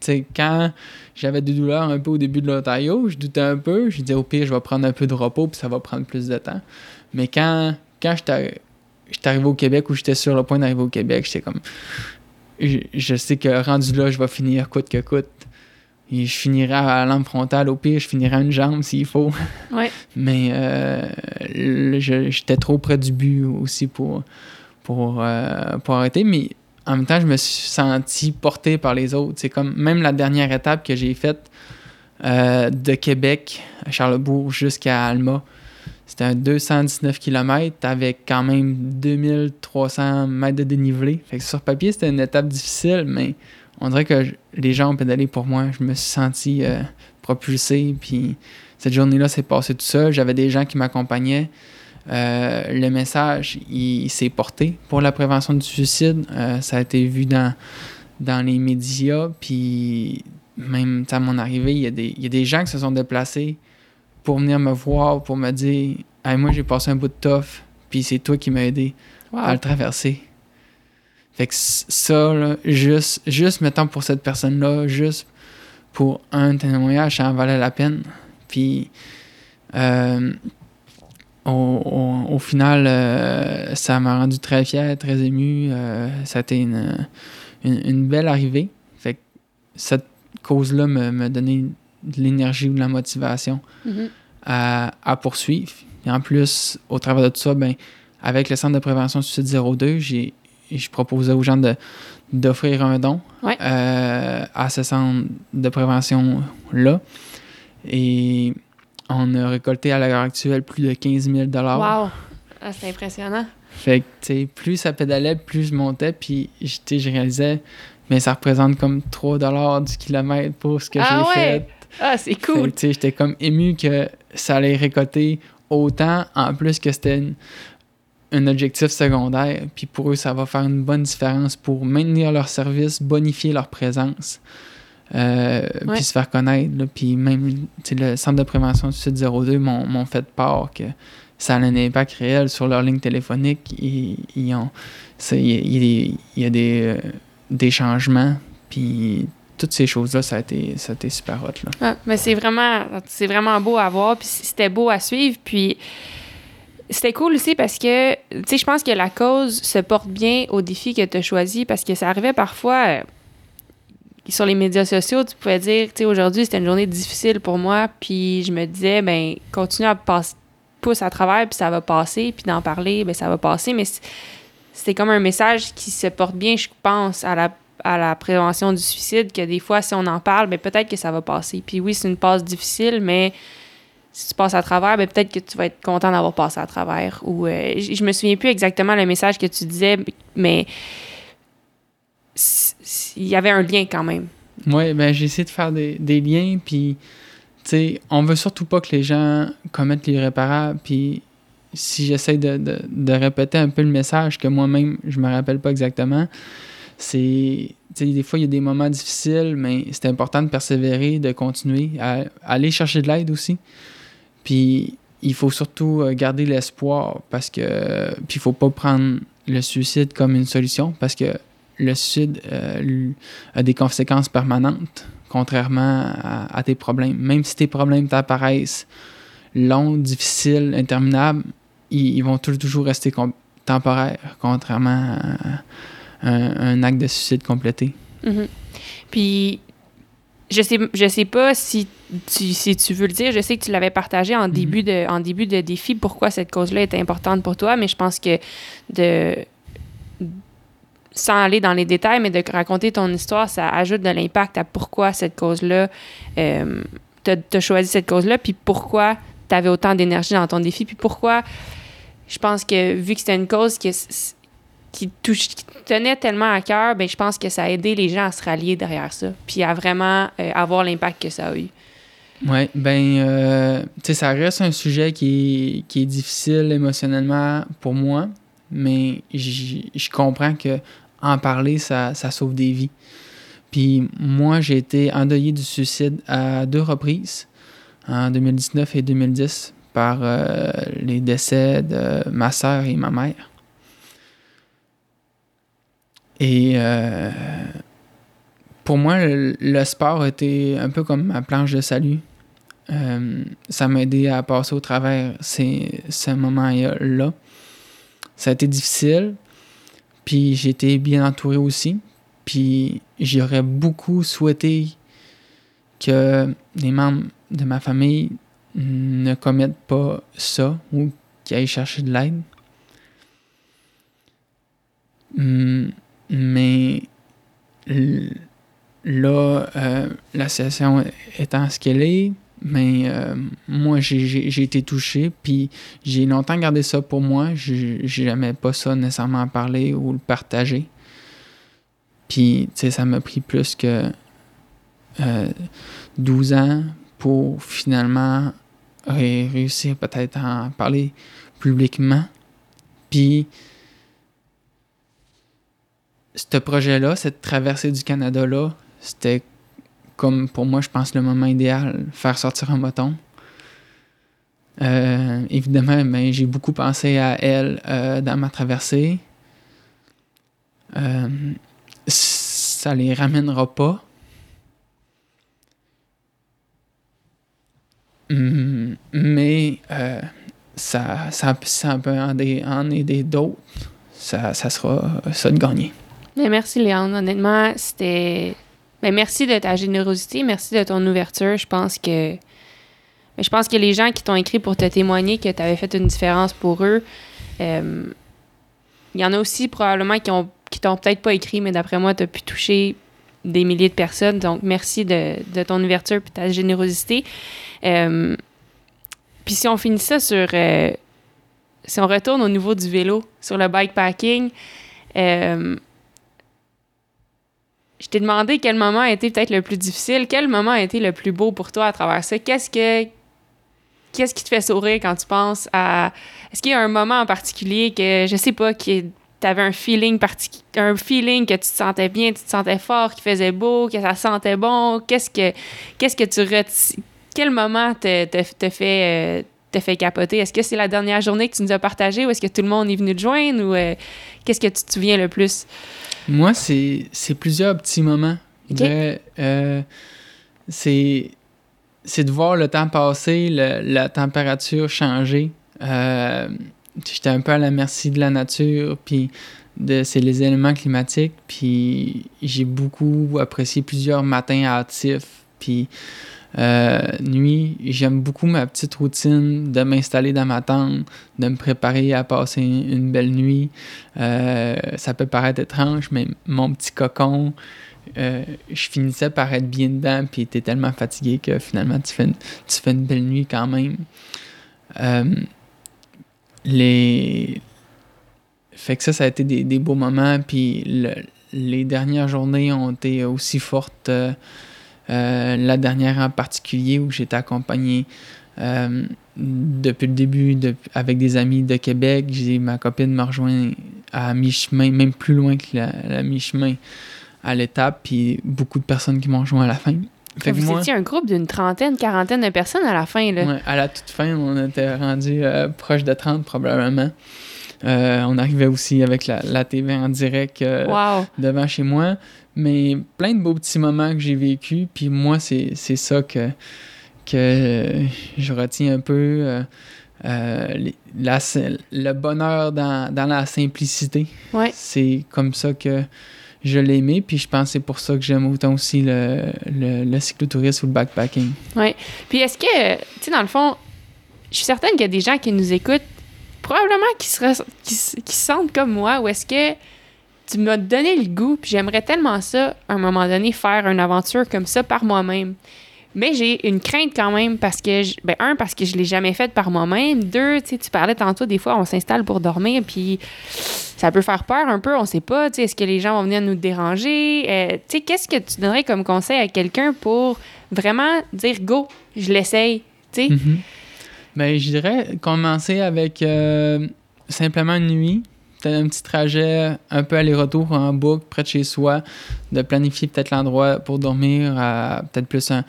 tu sais, quand j'avais des douleurs un peu au début de l'Ontario, je doutais un peu. Je disais au pire, je vais prendre un peu de repos, puis ça va prendre plus de temps. Mais quand, quand j'étais arrivé au Québec ou j'étais sur le point d'arriver au Québec, j'étais comme. Je, je sais que rendu là, je vais finir coûte que coûte je finirai à la lampe frontale. Au pire, je finirai à une jambe s'il faut. Ouais. Mais euh, j'étais trop près du but aussi pour, pour, euh, pour arrêter. Mais en même temps, je me suis senti porté par les autres. C'est comme même la dernière étape que j'ai faite euh, de Québec à Charlebourg jusqu'à Alma. C'était un 219 km avec quand même 2300 mètres de dénivelé. Fait que sur papier, c'était une étape difficile, mais on dirait que les gens ont pédalé pour moi. Je me suis senti euh, propulsé. Puis cette journée-là s'est passée tout seul. J'avais des gens qui m'accompagnaient. Euh, le message, il, s'est porté pour la prévention du suicide. Euh, ça a été vu dans, dans les médias. Puis même à mon arrivée, il y, a des, il y, a des gens qui se sont déplacés pour venir me voir, pour me dire Moi, j'ai passé un bout de toffe, puis c'est toi qui m'as aidé à le traverser. Fait que ça, là, juste, juste, mettons, pour cette personne-là, juste pour un témoignage, ça en valait la peine. Puis, euh, au, final, euh, ça m'a rendu très fier, très ému. Euh, ça a été une, une, belle arrivée. Fait que cette cause-là me, donnait de l'énergie ou de la motivation mm-hmm. à, à, poursuivre. Et en plus, au travers de tout ça, ben, avec le Centre de prévention suicide 02, j'ai je proposais aux gens de, d'offrir un don euh, à ce centre de prévention-là. Et on a récolté à l'heure actuelle plus de 15 000 Wow! Ah, c'est impressionnant. Fait que, tu sais, plus ça pédalait, plus je montais, puis je réalisais, mais ça représente comme 3 du kilomètre pour ce que ah j'ai fait. Ah, c'est cool! Tu sais, j'étais comme ému que ça allait récolter autant, en plus que c'était un objectif secondaire. Puis pour eux, ça va faire une bonne différence pour maintenir leur service, bonifier leur présence, euh, puis se faire connaître. Puis même le Centre de prévention du Sud 02 m'ont fait part que ça a un impact réel sur leur ligne téléphonique. Il y a des, euh, des changements. Puis toutes ces choses-là, ça a été, ça a été super hot. Là. Ah, mais c'est vraiment, c'est vraiment beau à voir, puis c'était beau à suivre. Puis c'était cool aussi parce que, tu sais, je pense que la cause se porte bien au défi que tu as choisi parce que ça arrivait parfois euh, sur les médias sociaux, tu pouvais dire, tu sais, aujourd'hui, c'était une journée difficile pour moi, puis je me disais, ben, continue à passer, pousse à travers, puis ça va passer, puis d'en parler, ben, ça va passer, mais c'était comme un message qui se porte bien, je pense, à la, à la prévention du suicide, que des fois, si on en parle, ben, peut-être que ça va passer. Puis oui, c'est une passe difficile, mais si tu passes à travers, ben, peut-être que tu vas être content d'avoir passé à travers. Ou euh, je me souviens plus exactement le message que tu disais, mais il y avait un lien quand même. Oui, ben j'ai essayé de faire des, liens, puis tu sais, on veut surtout pas que les gens commettent l'irréparable, puis si j'essaie de, de, répéter un peu le message que moi-même je me rappelle pas exactement, c'est des fois il y a des moments difficiles, mais c'est important de persévérer, de continuer, à aller chercher de l'aide aussi. Puis il faut surtout euh, garder l'espoir parce que. Puis il faut pas prendre le suicide comme une solution parce que le suicide euh, a des conséquences permanentes, contrairement à, tes problèmes. Même si tes problèmes t'apparaissent longs, difficiles, interminables, ils, vont toujours rester temporaires, contrairement à, un, acte de suicide complété. Mm-hmm. Puis je sais, je sais pas si tu, si tu veux le dire. Je sais que tu l'avais partagé en, mhm. début de, en début de défi, pourquoi cette cause-là est importante pour toi, mais je pense que de sans aller dans les détails, mais de raconter ton histoire, ça ajoute de l'impact à pourquoi cette cause-là, euh, tu as, choisi cette cause-là, puis pourquoi tu avais autant d'énergie dans ton défi, puis pourquoi je pense que vu que c'était une cause qui qui, touche, tenait tellement à cœur, ben, je pense que ça a aidé les gens à se rallier derrière ça, puis à vraiment euh, avoir l'impact que ça a eu. Oui, ben, euh, tu sais, ça reste un sujet qui est, qui est difficile émotionnellement pour moi, mais je comprends que en parler, ça, ça sauve des vies. Puis moi, j'ai été endeuillé du suicide à deux reprises. en 2019 et 2010 par euh, les décès de ma sœur et ma mère. Et euh, pour moi, le, sport était un peu comme ma planche de salut. Euh, ça m'a aidé à passer au travers ces, ce moment-là. Ça a été difficile, puis été bien entouré aussi. Puis j'aurais beaucoup souhaité que les membres de ma famille ne commettent pas ça ou qu'ils aillent chercher de l'aide. Hmm, mais là, euh, la situation étant ce qu'elle est, mais euh, moi, j'ai été touché, puis j'ai longtemps gardé ça pour moi. J'ai jamais pas ça nécessairement à parler ou le partager. Puis, tu sais, ça m'a pris plus que 12 euh, ans pour finalement réussir peut-être à en parler publiquement. Puis, ce projet-là, cette traversée du Canada-là, c'était comme pour moi, je pense, le moment idéal, faire sortir un bâton. Euh, évidemment, ben, j'ai beaucoup pensé à elle euh, dans ma traversée. Euh, ça les ramènera pas. Mm, mais ça, ça, ça, peut en, aider d'autres. Ça, ça sera ça de gagner. Mais merci, Léon. Honnêtement, c'était. Mais merci de ta générosité, merci de ton ouverture. Je pense que. je pense que les gens qui t'ont écrit pour te témoigner que tu avais fait une différence pour eux, euh, il y en a aussi probablement qui ont qui t'ont peut-être pas écrit, mais d'après moi, tu as pu toucher des milliers de personnes. Donc, merci de, ton ouverture et ta générosité. Euh, puis si on finit ça sur... Euh, si on retourne au niveau du vélo, sur le bikepacking, je t'ai demandé quel moment a été peut-être le plus difficile, quel moment a été le plus beau pour toi à travers ça? Qu'est-ce que qu'est-ce qui te fait sourire quand tu penses à est-ce qu'il y a un moment en particulier que je sais pas qui avais un feeling un feeling que tu te sentais bien, tu te sentais fort, qui faisait beau, que ça sentait bon? Qu'est-ce que qu'est-ce que tu quel moment te, fait euh, fait capoter? Est-ce que c'est la dernière journée que tu nous as partagée ou est-ce que tout le monde est venu te joindre ou euh, qu'est-ce que tu te souviens le plus? Moi, c'est plusieurs petits moments. Euh, c'est de voir le temps passer, la température changer. Euh, j'étais un peu à la merci de la nature, puis c'est les éléments climatiques, puis j'ai beaucoup apprécié plusieurs matins hâtifs, puis euh, nuit, j'aime beaucoup ma petite routine de m'installer dans ma tente, de me préparer à passer une belle nuit. Euh, ça peut paraître étrange, mais mon petit cocon, euh, je finissais par être bien dedans, puis t'es tellement fatigué que finalement tu fais une, belle nuit quand même. les... Fait que ça, ça a été des, beaux moments, puis les dernières journées ont été aussi fortes euh, la dernière en particulier où j'étais accompagné euh, depuis le début avec des amis de Québec. J'ai ma copine me rejoint à mi-chemin, même plus loin que la, mi-chemin à l'étape, puis beaucoup de personnes qui m'ont rejoint à la fin. Fait Vous étiez un groupe d'une trentaine, quarantaine de personnes à la fin. Là. à la toute fin, on était rendu euh, proche de 30 probablement. on arrivait aussi avec la, TV en direct devant chez moi. Mais plein de beaux petits moments que j'ai vécu. Puis moi, c'est ça que, que je retiens un peu. Euh, euh, le bonheur dans, la simplicité. C'est comme ça que je l'ai aimé. Puis je pense que c'est pour ça que j'aime autant aussi le, le, cyclotourisme ou le backpacking. Oui. Puis est-ce que, tu sais, dans le fond, je suis certaine qu'il y a des gens qui nous écoutent, probablement qui, se, qui, qui se sentent comme moi, ou est-ce que tu m'as donné le goût, puis j'aimerais tellement ça, à un moment donné, faire une aventure comme ça par moi-même. Mais j'ai une crainte quand même parce que, ben, un, parce que je l'ai jamais faite par moi-même. Deux, tu parlais tantôt, des fois, on s'installe pour dormir, puis ça peut faire peur un peu, on sait pas, est-ce que les gens vont venir nous déranger? Euh, qu'est-ce que tu donnerais comme conseil à quelqu'un pour vraiment dire go, je l'essaye, tu? Mm-hmm. Ben, je dirais commencer avec euh, simplement une nuit, peut-être un petit trajet un peu aller-retour en boucle près de chez soi, de planifier peut-être l'endroit pour dormir à peut-être plus un,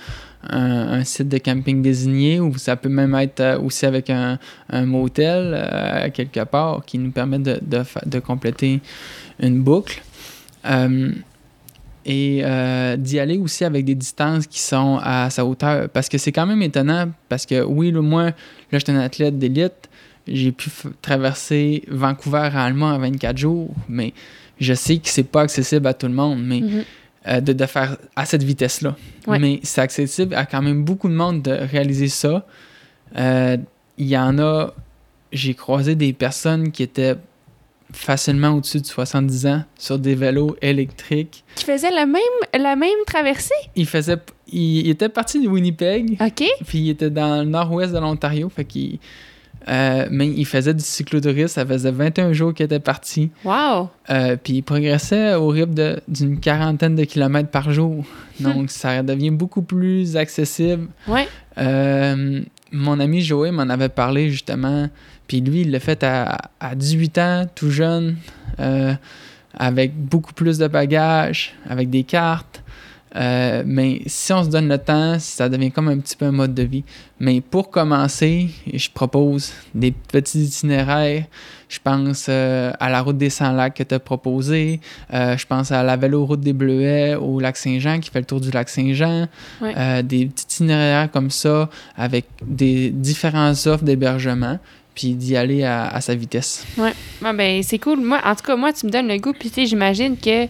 un, site de camping désigné ou ça peut même être euh, aussi avec un, un motel euh, quelque part qui nous permet de, de, de compléter une boucle. Euh, et d'y aller aussi avec des distances qui sont à sa hauteur. Parce que c'est quand même étonnant, parce que oui, le moi, là, j'étais un athlète d'élite, j'ai pu traverser Vancouver à Allemand en 24 jours, mais je sais que c'est pas accessible à tout le monde, mais mm-hmm. euh, de, de, faire à cette vitesse-là. Mais c'est accessible à quand même beaucoup de monde de réaliser ça. Euh, il y en a, j'ai croisé des personnes qui étaient facilement au-dessus de 70 ans sur des vélos électriques. Qui faisaient la même, la même traversée? Il faisait... Il, était parti de Winnipeg. OK. Puis il était dans le nord-ouest de l'Ontario. Fait qu'il... Euh, mais il faisait du cyclotourisme. Ça faisait 21 jours qu'il était parti. Wow! Euh, puis il progressait au rythme d'une quarantaine de kilomètres par jour. Hmm. Donc ça devient beaucoup plus accessible. Ouais. Euh, mon ami Joey m'en avait parlé justement puis lui, il l'a fait à, 18 ans, tout jeune, avec beaucoup plus de bagages, avec des cartes. Euh, mais si on se donne le temps, ça devient comme un petit peu un mode de vie. Mais pour commencer, je propose des petits itinéraires. Je pense euh, à la route des 100 lacs que tu as proposé. je pense à la vélo-route des Bleuets au lac Saint-Jean qui fait le tour du lac Saint-Jean. des petits itinéraires comme ça avec des différentes offres d'hébergement puis d'y aller à, sa vitesse. Ouais. ben, c'est cool. Moi, en tout cas, moi, tu me donnes le goût, puis tu sais, j'imagine que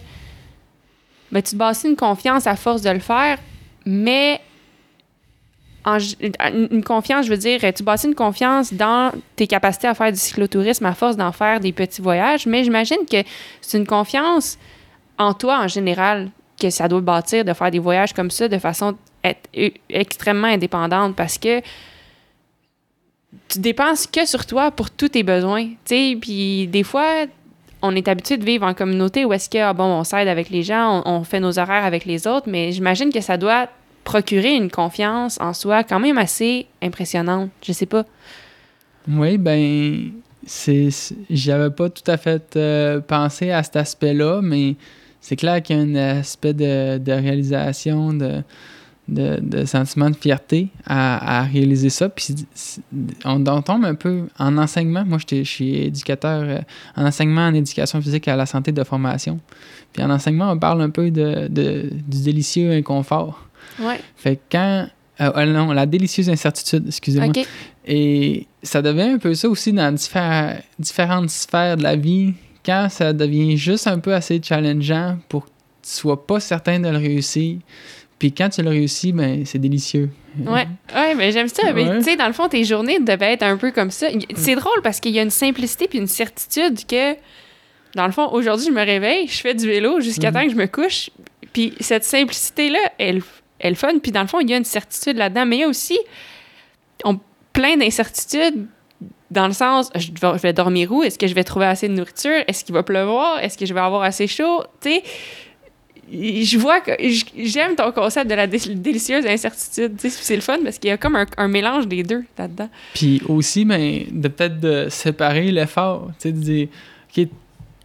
ben, tu te bâtis une confiance à force de le faire, mais une confiance, je veux dire, tu bâtis une confiance dans tes capacités à faire du cyclotourisme à force d'en faire des petits voyages, mais j'imagine que c'est une confiance en toi en général que ça doit bâtir de faire des voyages comme ça de façon extrêmement indépendante parce que tu dépenses que sur toi pour tous tes besoins. Puis des fois, on est habitué de vivre en communauté où est-ce que, ah bon, on s'aide avec les gens, on, fait nos horaires avec les autres, mais j'imagine que ça doit procurer une confiance en soi quand même assez impressionnante. Je sais pas. Oui, ben, c'est, j'avais pas tout à fait euh, pensé à cet aspect-là, mais c'est clair qu'il y a un aspect de, de réalisation, de de, de, sentiment de fierté à, réaliser ça. Puis on, tombe un peu en enseignement. Moi, je suis éducateur euh, en enseignement en éducation physique à la santé de formation. Puis en enseignement, on parle un peu de, du délicieux inconfort. Ouais. Fait que quand. Euh, euh, non, la délicieuse incertitude, excusez-moi. Et ça devient un peu ça aussi dans différentes sphères de la vie. Quand ça devient juste un peu assez challengeant pour que tu sois pas certain de le réussir puis quand tu l'as réussi, ben, c'est délicieux. Ouais, ouais mais j'aime ça. Mais tu sais, dans le fond, tes journées devaient être un peu comme ça. C'est drôle parce qu'il y a une simplicité puis une certitude que, dans le fond, aujourd'hui, je me réveille, je fais du vélo jusqu'à mhm. temps que je me couche. Puis cette simplicité-là, elle, elle fun. Puis dans le fond, il y a une certitude là-dedans. Mais il y a aussi on, plein d'incertitudes dans le sens, je vais, je vais dormir où? Est-ce que je vais trouver assez de nourriture? Est-ce qu'il va pleuvoir? Est-ce que je vais avoir assez chaud? Tu sais, je vois que j'aime ton concept de la délicieuse incertitude. C'est le fun parce qu'il y a comme un, mélange des deux là-dedans. Puis aussi, ben, de peut-être de séparer l'effort. De dire, OK,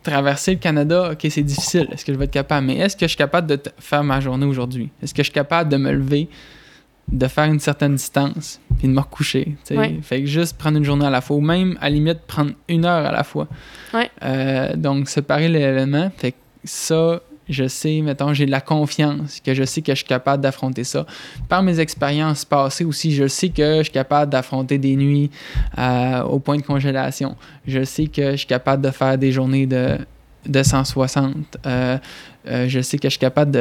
traverser le Canada, OK, c'est difficile. Est-ce que je vais être capable? Mais est-ce que je suis capable de faire ma journée aujourd'hui? Est-ce que je suis capable de me lever, de faire une certaine distance, puis de me recoucher? Fait que juste prendre une journée à la fois, ou même, à la limite, prendre une heure à la fois. Ouais. Euh, donc, séparer l'élément. Fait que ça, je sais, mettons, j'ai de la confiance, que je sais que je suis capable d'affronter ça. Par mes expériences passées aussi, je sais que je suis capable d'affronter des nuits euh, au point de congélation. Je sais que je suis capable de faire des journées de, de 160. Euh, euh, je sais que je suis capable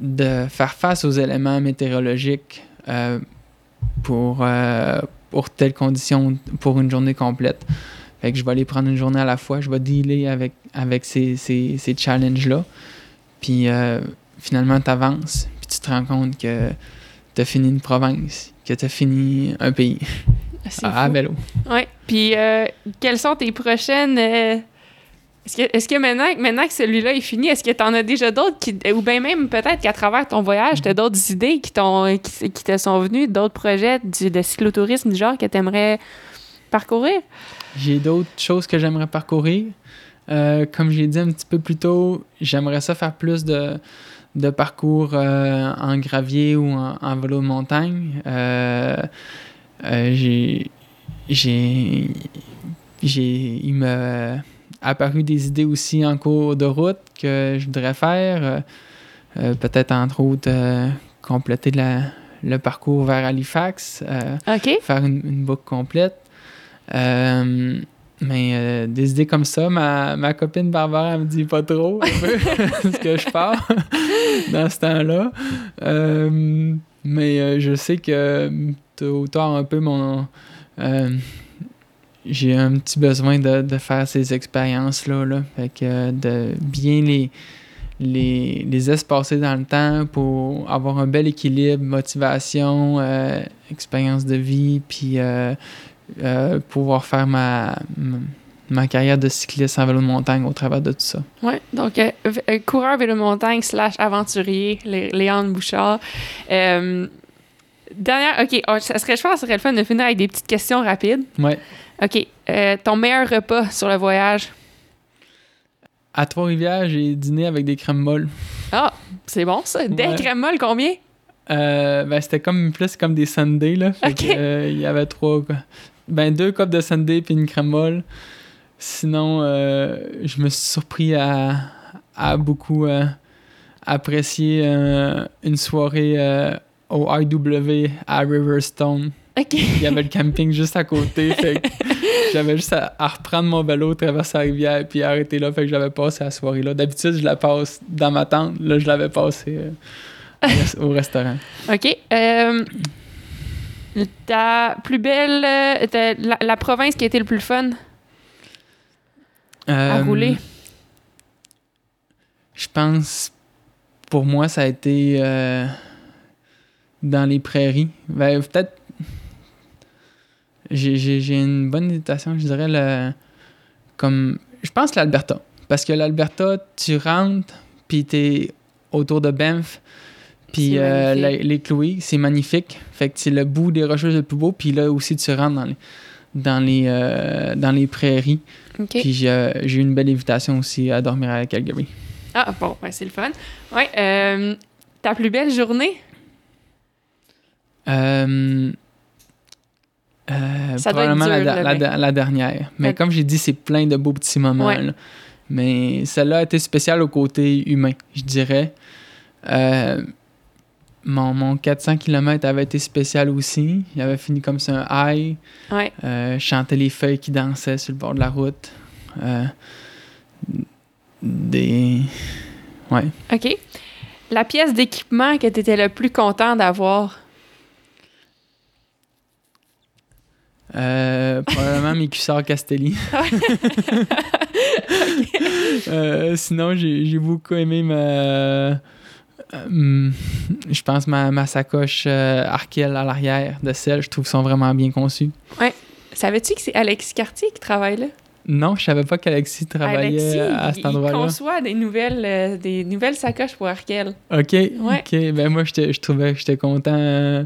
de, faire face aux éléments météorologiques pour, pour telles conditions, pour une journée complète. Fait que je vais aller prendre une journée à la fois, je vais dealer avec, avec ces, ces, ces challenges-là. Puis euh, finalement, tu avances, puis tu te rends compte que tu as fini une province, que tu as fini un pays. Ah, à, vélo. Oui. Puis euh, quelles sont tes prochaines. Euh, est-ce que, est que, maintenant, maintenant que celui-là est fini, est-ce que tu en as déjà d'autres qui. Ou bien même peut-être qu'à travers ton voyage, tu as d'autres idées qui, qui, qui, te sont venues, d'autres projets du, de cyclotourisme du genre que tu aimerais parcourir? J'ai d'autres choses que j'aimerais parcourir. Euh, comme j'ai dit un petit peu plus tôt, j'aimerais ça faire plus de, de parcours euh, en gravier ou en, vélo de montagne. Euh, j'ai, j'ai, j'ai, il m'a apparu des idées aussi en cours de route que je voudrais faire. peut-être entre autres compléter la, le parcours vers Halifax, faire une, une, boucle complète. Mais euh, des idées comme ça, ma, ma copine Barbara, elle me dit pas trop ce que je pars dans ce temps-là. Euh, mais euh, je sais que tôt ou tard, un peu, mon. j'ai un petit besoin de, de faire ces expériences-là. Là. Fait que de bien les, les, les espacer dans le temps pour avoir un bel équilibre, motivation, expérience de vie, puis euh, pouvoir faire ma, ma, carrière de cycliste en vélo de montagne au travers de tout ça. Oui, donc euh, euh, coureur vélo de montagne slash aventurier, Léon Bouchard. dernière, OK, oh, ça serait, je pense que serait le fun de finir avec des petites questions rapides. Oui. OK, ton meilleur repas sur le voyage? À Trois-Rivières, j'ai dîné avec des crèmes molles. Ah, c'est bon ça. Des crèmes molles, combien? ben, c'était comme plus comme des sundays, là. il y avait trois, ben, deux copes de sundae puis une crème molle. Sinon, euh, je me suis surpris à, à beaucoup euh, apprécier euh, une soirée au IW à Riverstone. Il y avait le camping juste à côté. j'avais juste à, reprendre mon vélo, traverser la rivière puis arrêter là. Fait que j'avais passé la soirée là. D'habitude, je la passe dans ma tente. Là, je l'avais passé au restaurant. OK. Ta plus belle. Euh, la, province qui a été le plus fun à euh, rouler? Je pense. Pour moi, ça a été euh, dans les prairies. Ben, peut-être. J'ai une bonne hésitation, je dirais. Le, comme, je pense l'Alberta. Parce que l'Alberta, tu rentres, puis t'es autour de Banff puis euh, les, Chloé, c'est magnifique. Fait que c'est le bout des rocheuses le plus beau. Puis là aussi, tu rentres dans les, dans les, euh, dans les prairies. Puis j'ai eu une belle invitation aussi à dormir à Calgary. Ah, bon, c'est le fun. Ouais. Euh, ta plus belle journée? Euh, probablement la, dernière. Mais comme j'ai dit, c'est plein de beaux petits moments. Mais celle-là a été spéciale au côté humain, je dirais. Euh, mon, mon 400 km avait été spécial aussi. Il avait fini comme ça un high. Ouais. Euh, chantais les feuilles qui dansaient sur le bord de la route. Euh, des. Ouais. OK. La pièce d'équipement que tu étais le plus content d'avoir? Euh, probablement mes cuissards Castelli. euh, sinon, j'ai beaucoup aimé ma euh, je pense ma, ma sacoche euh, Arkel à l'arrière de celle, je trouve sont vraiment bien conçus. Ouais. Savais-tu que c'est Alexis Cartier qui travaille là? Non, je savais pas qu'Alexis travaillait à cet endroit-là. Il conçoit des nouvelles, euh, des nouvelles sacoches pour Arkel. OK. OK. Ben moi, je trouvais que j'étais content. Euh,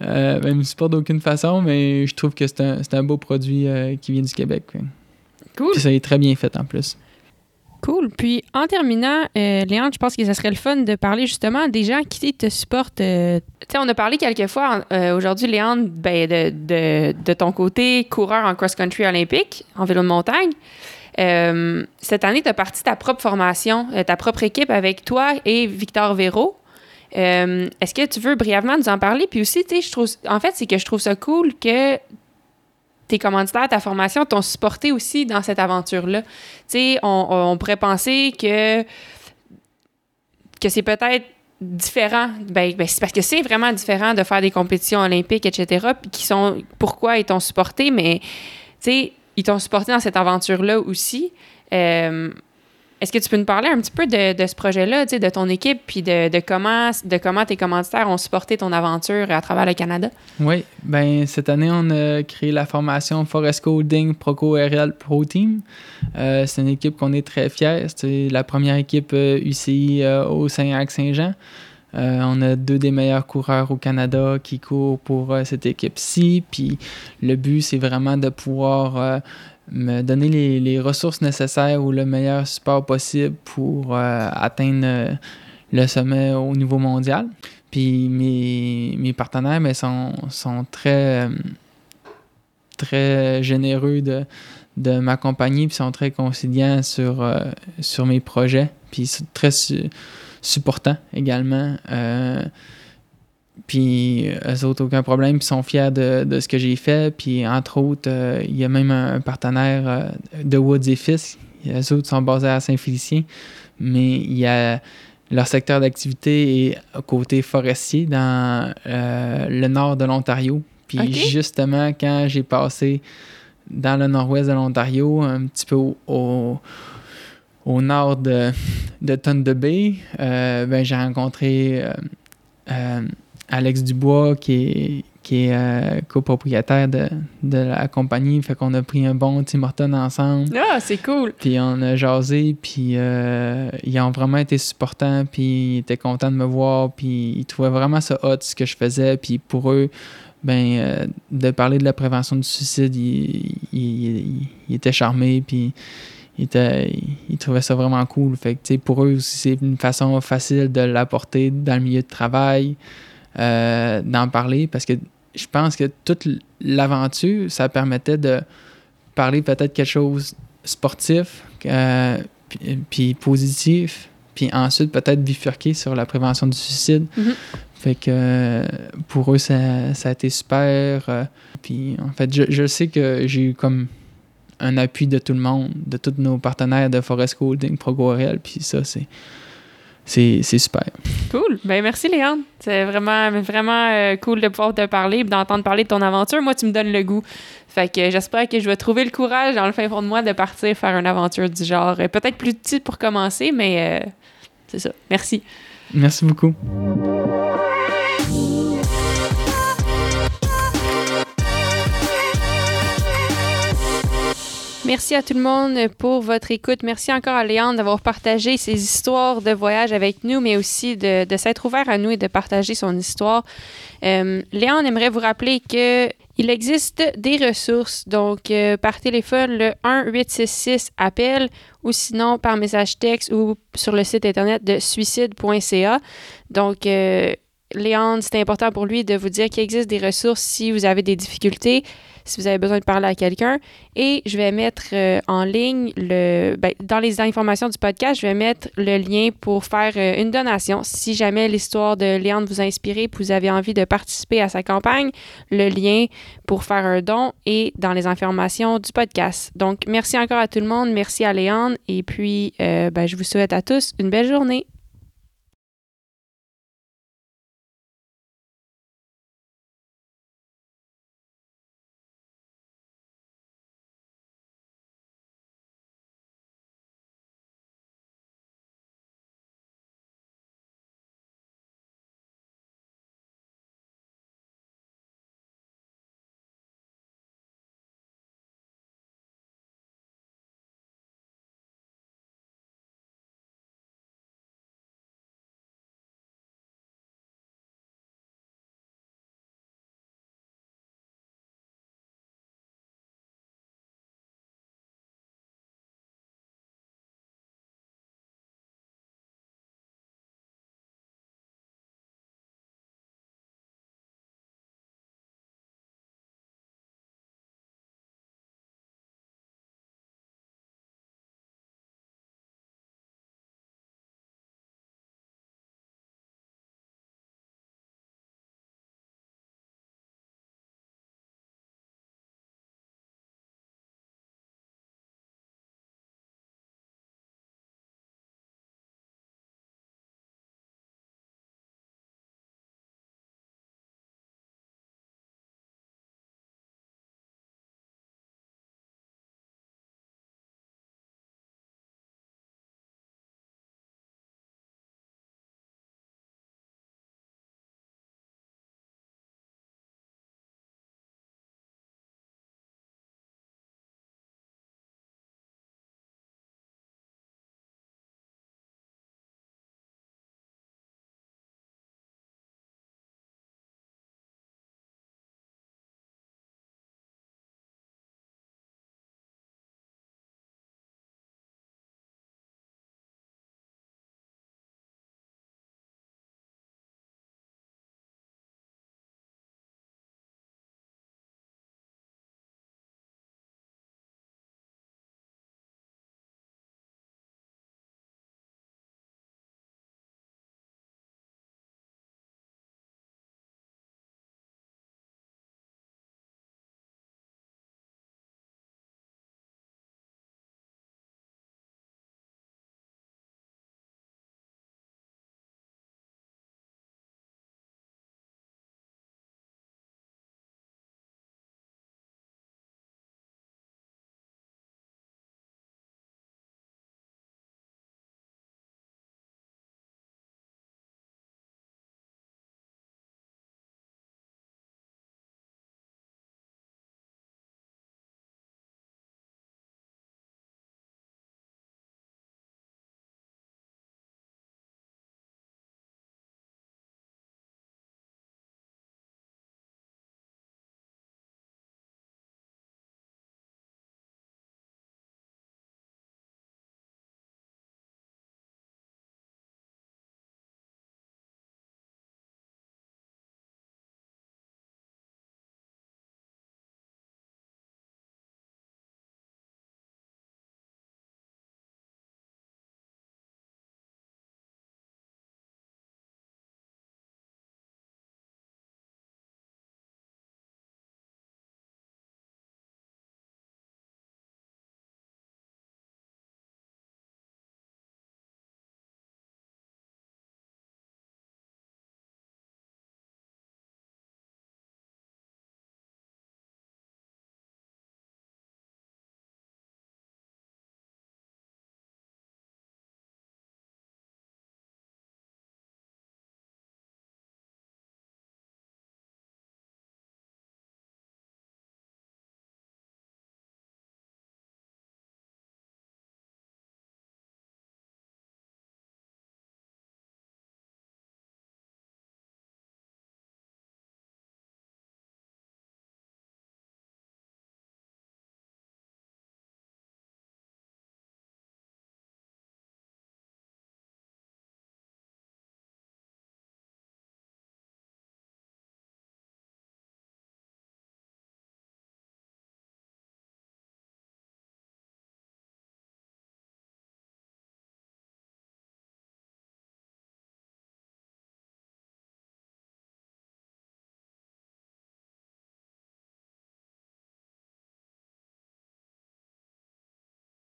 ben, il me supporte d'aucune façon, mais je trouve que c'est un, un, beau produit qui vient du Québec. Cool. Puis ça est très bien fait en plus. Cool. Puis en terminant, euh, Léon, je pense que ce serait le fun de parler justement des gens qui te supportent. Euh, tu sais, on a parlé quelques fois euh, aujourd'hui, Léon, ben, de, de, de, ton côté coureur en cross-country olympique, en vélo de montagne. cette année, tu as parti ta propre formation, ta propre équipe avec toi et Victor Véro. Est-ce que tu veux brièvement nous en parler? Puis aussi, tu sais, je trouve, en fait, c'est que je trouve ça cool que tes commanditaires, ta formation t'ont supporté aussi dans cette aventure-là. Tu sais, on, pourrait penser que, que c'est peut-être différent. Ben, ben, c'est parce que c'est vraiment différent de faire des compétitions olympiques, etc. Qui sont pourquoi ils t'ont supporté, mais tu sais, ils t'ont supporté dans cette aventure-là aussi. Euh, est-ce que tu peux nous parler un petit peu de, ce projet-là, de ton équipe, puis de, comment, de comment tes commanditaires ont supporté ton aventure à travers le Canada? Oui, ben cette année, on a créé la formation Forest Holding Proco RL Pro Team. Euh, c'est une équipe qu'on est très fiers. C'est la première équipe UCI euh, au Saint-Jacques-Saint-Jean. on a deux des meilleurs coureurs au Canada qui courent pour cette équipe-ci. Puis le but, c'est vraiment de pouvoir me donner les, les, ressources nécessaires ou le meilleur support possible pour atteindre le sommet au niveau mondial. Puis mes, mes partenaires mais sont, sont très, très généreux de, de m'accompagner, puis sont très conciliants sur, euh, sur mes projets, puis très supportants également. Euh, puis eux autres, aucun problème, puis sont fiers de, de ce que j'ai fait. Puis entre autres, euh, il y a même un, partenaire de Woods et Fils. Eux autres sont basés à Saint-Félicien, mais il y a leur secteur d'activité est côté forestier dans euh, le nord de l'Ontario. Puis justement, quand j'ai passé dans le nord-ouest de l'Ontario, un petit peu au, au, nord de, de Thunder Bay, euh, ben, j'ai rencontré euh, Alex Dubois qui est, qui est euh, copropriétaire de, de, la compagnie. Fait qu'on a pris un bon Tim Horton ensemble. Ah, c'est cool! Puis on a jasé, puis euh, ils ont vraiment été supportants, puis ils étaient contents de me voir, puis ils trouvaient vraiment ça hot ce que je faisais. Puis pour eux, ben, euh, de parler de la prévention du suicide, ils, ils, étaient charmés, puis ils, trouvaient ça vraiment cool. Fait que, pour eux aussi, c'est une façon facile de l'apporter dans le milieu de travail, d'en parler, parce que je pense que toute l'aventure, ça permettait de parler peut-être quelque chose sportif, euh, puis, positif, puis ensuite peut-être bifurquer sur la prévention du suicide. Mm-hmm. Fait que pour eux, ça, a été super. Euh, puis en fait, je, je sais que j'ai eu comme un appui de tout le monde, de tous nos partenaires de Forest Holding, ProGorel, puis ça, c'est c'est super. Cool. Ben merci Léon. C'est vraiment vraiment euh, cool de pouvoir te parler, d'entendre parler de ton aventure. Moi, tu me donnes le goût. Fait que j'espère que je vais trouver le courage dans le fin fond de moi de partir faire une aventure du genre. Euh, peut-être plus petite pour commencer, mais euh, c'est ça. Merci. Merci beaucoup. Merci à tout le monde pour votre écoute. Merci encore à Léon d'avoir partagé ses histoires de voyage avec nous, mais aussi de, s'être ouvert à nous et de partager son histoire. Euh, Léon aimerait vous rappeler que il existe des ressources, donc euh, par téléphone, le 1-866-APPEL ou sinon par message texte ou sur le site internet de suicide.ca. Donc, euh, Léon, c'est important pour lui de vous dire qu'il existe des ressources si vous avez des difficultés si vous avez besoin de parler à quelqu'un. Et je vais mettre euh, en ligne, le, ben, dans les informations du podcast, je vais mettre le lien pour faire euh, une donation. Si jamais l'histoire de Léon vous a inspiré et vous avez envie de participer à sa campagne, le lien pour faire un don est dans les informations du podcast. Donc, merci encore à tout le monde. Merci à Léon. Et puis, euh, ben, je vous souhaite à tous une belle journée.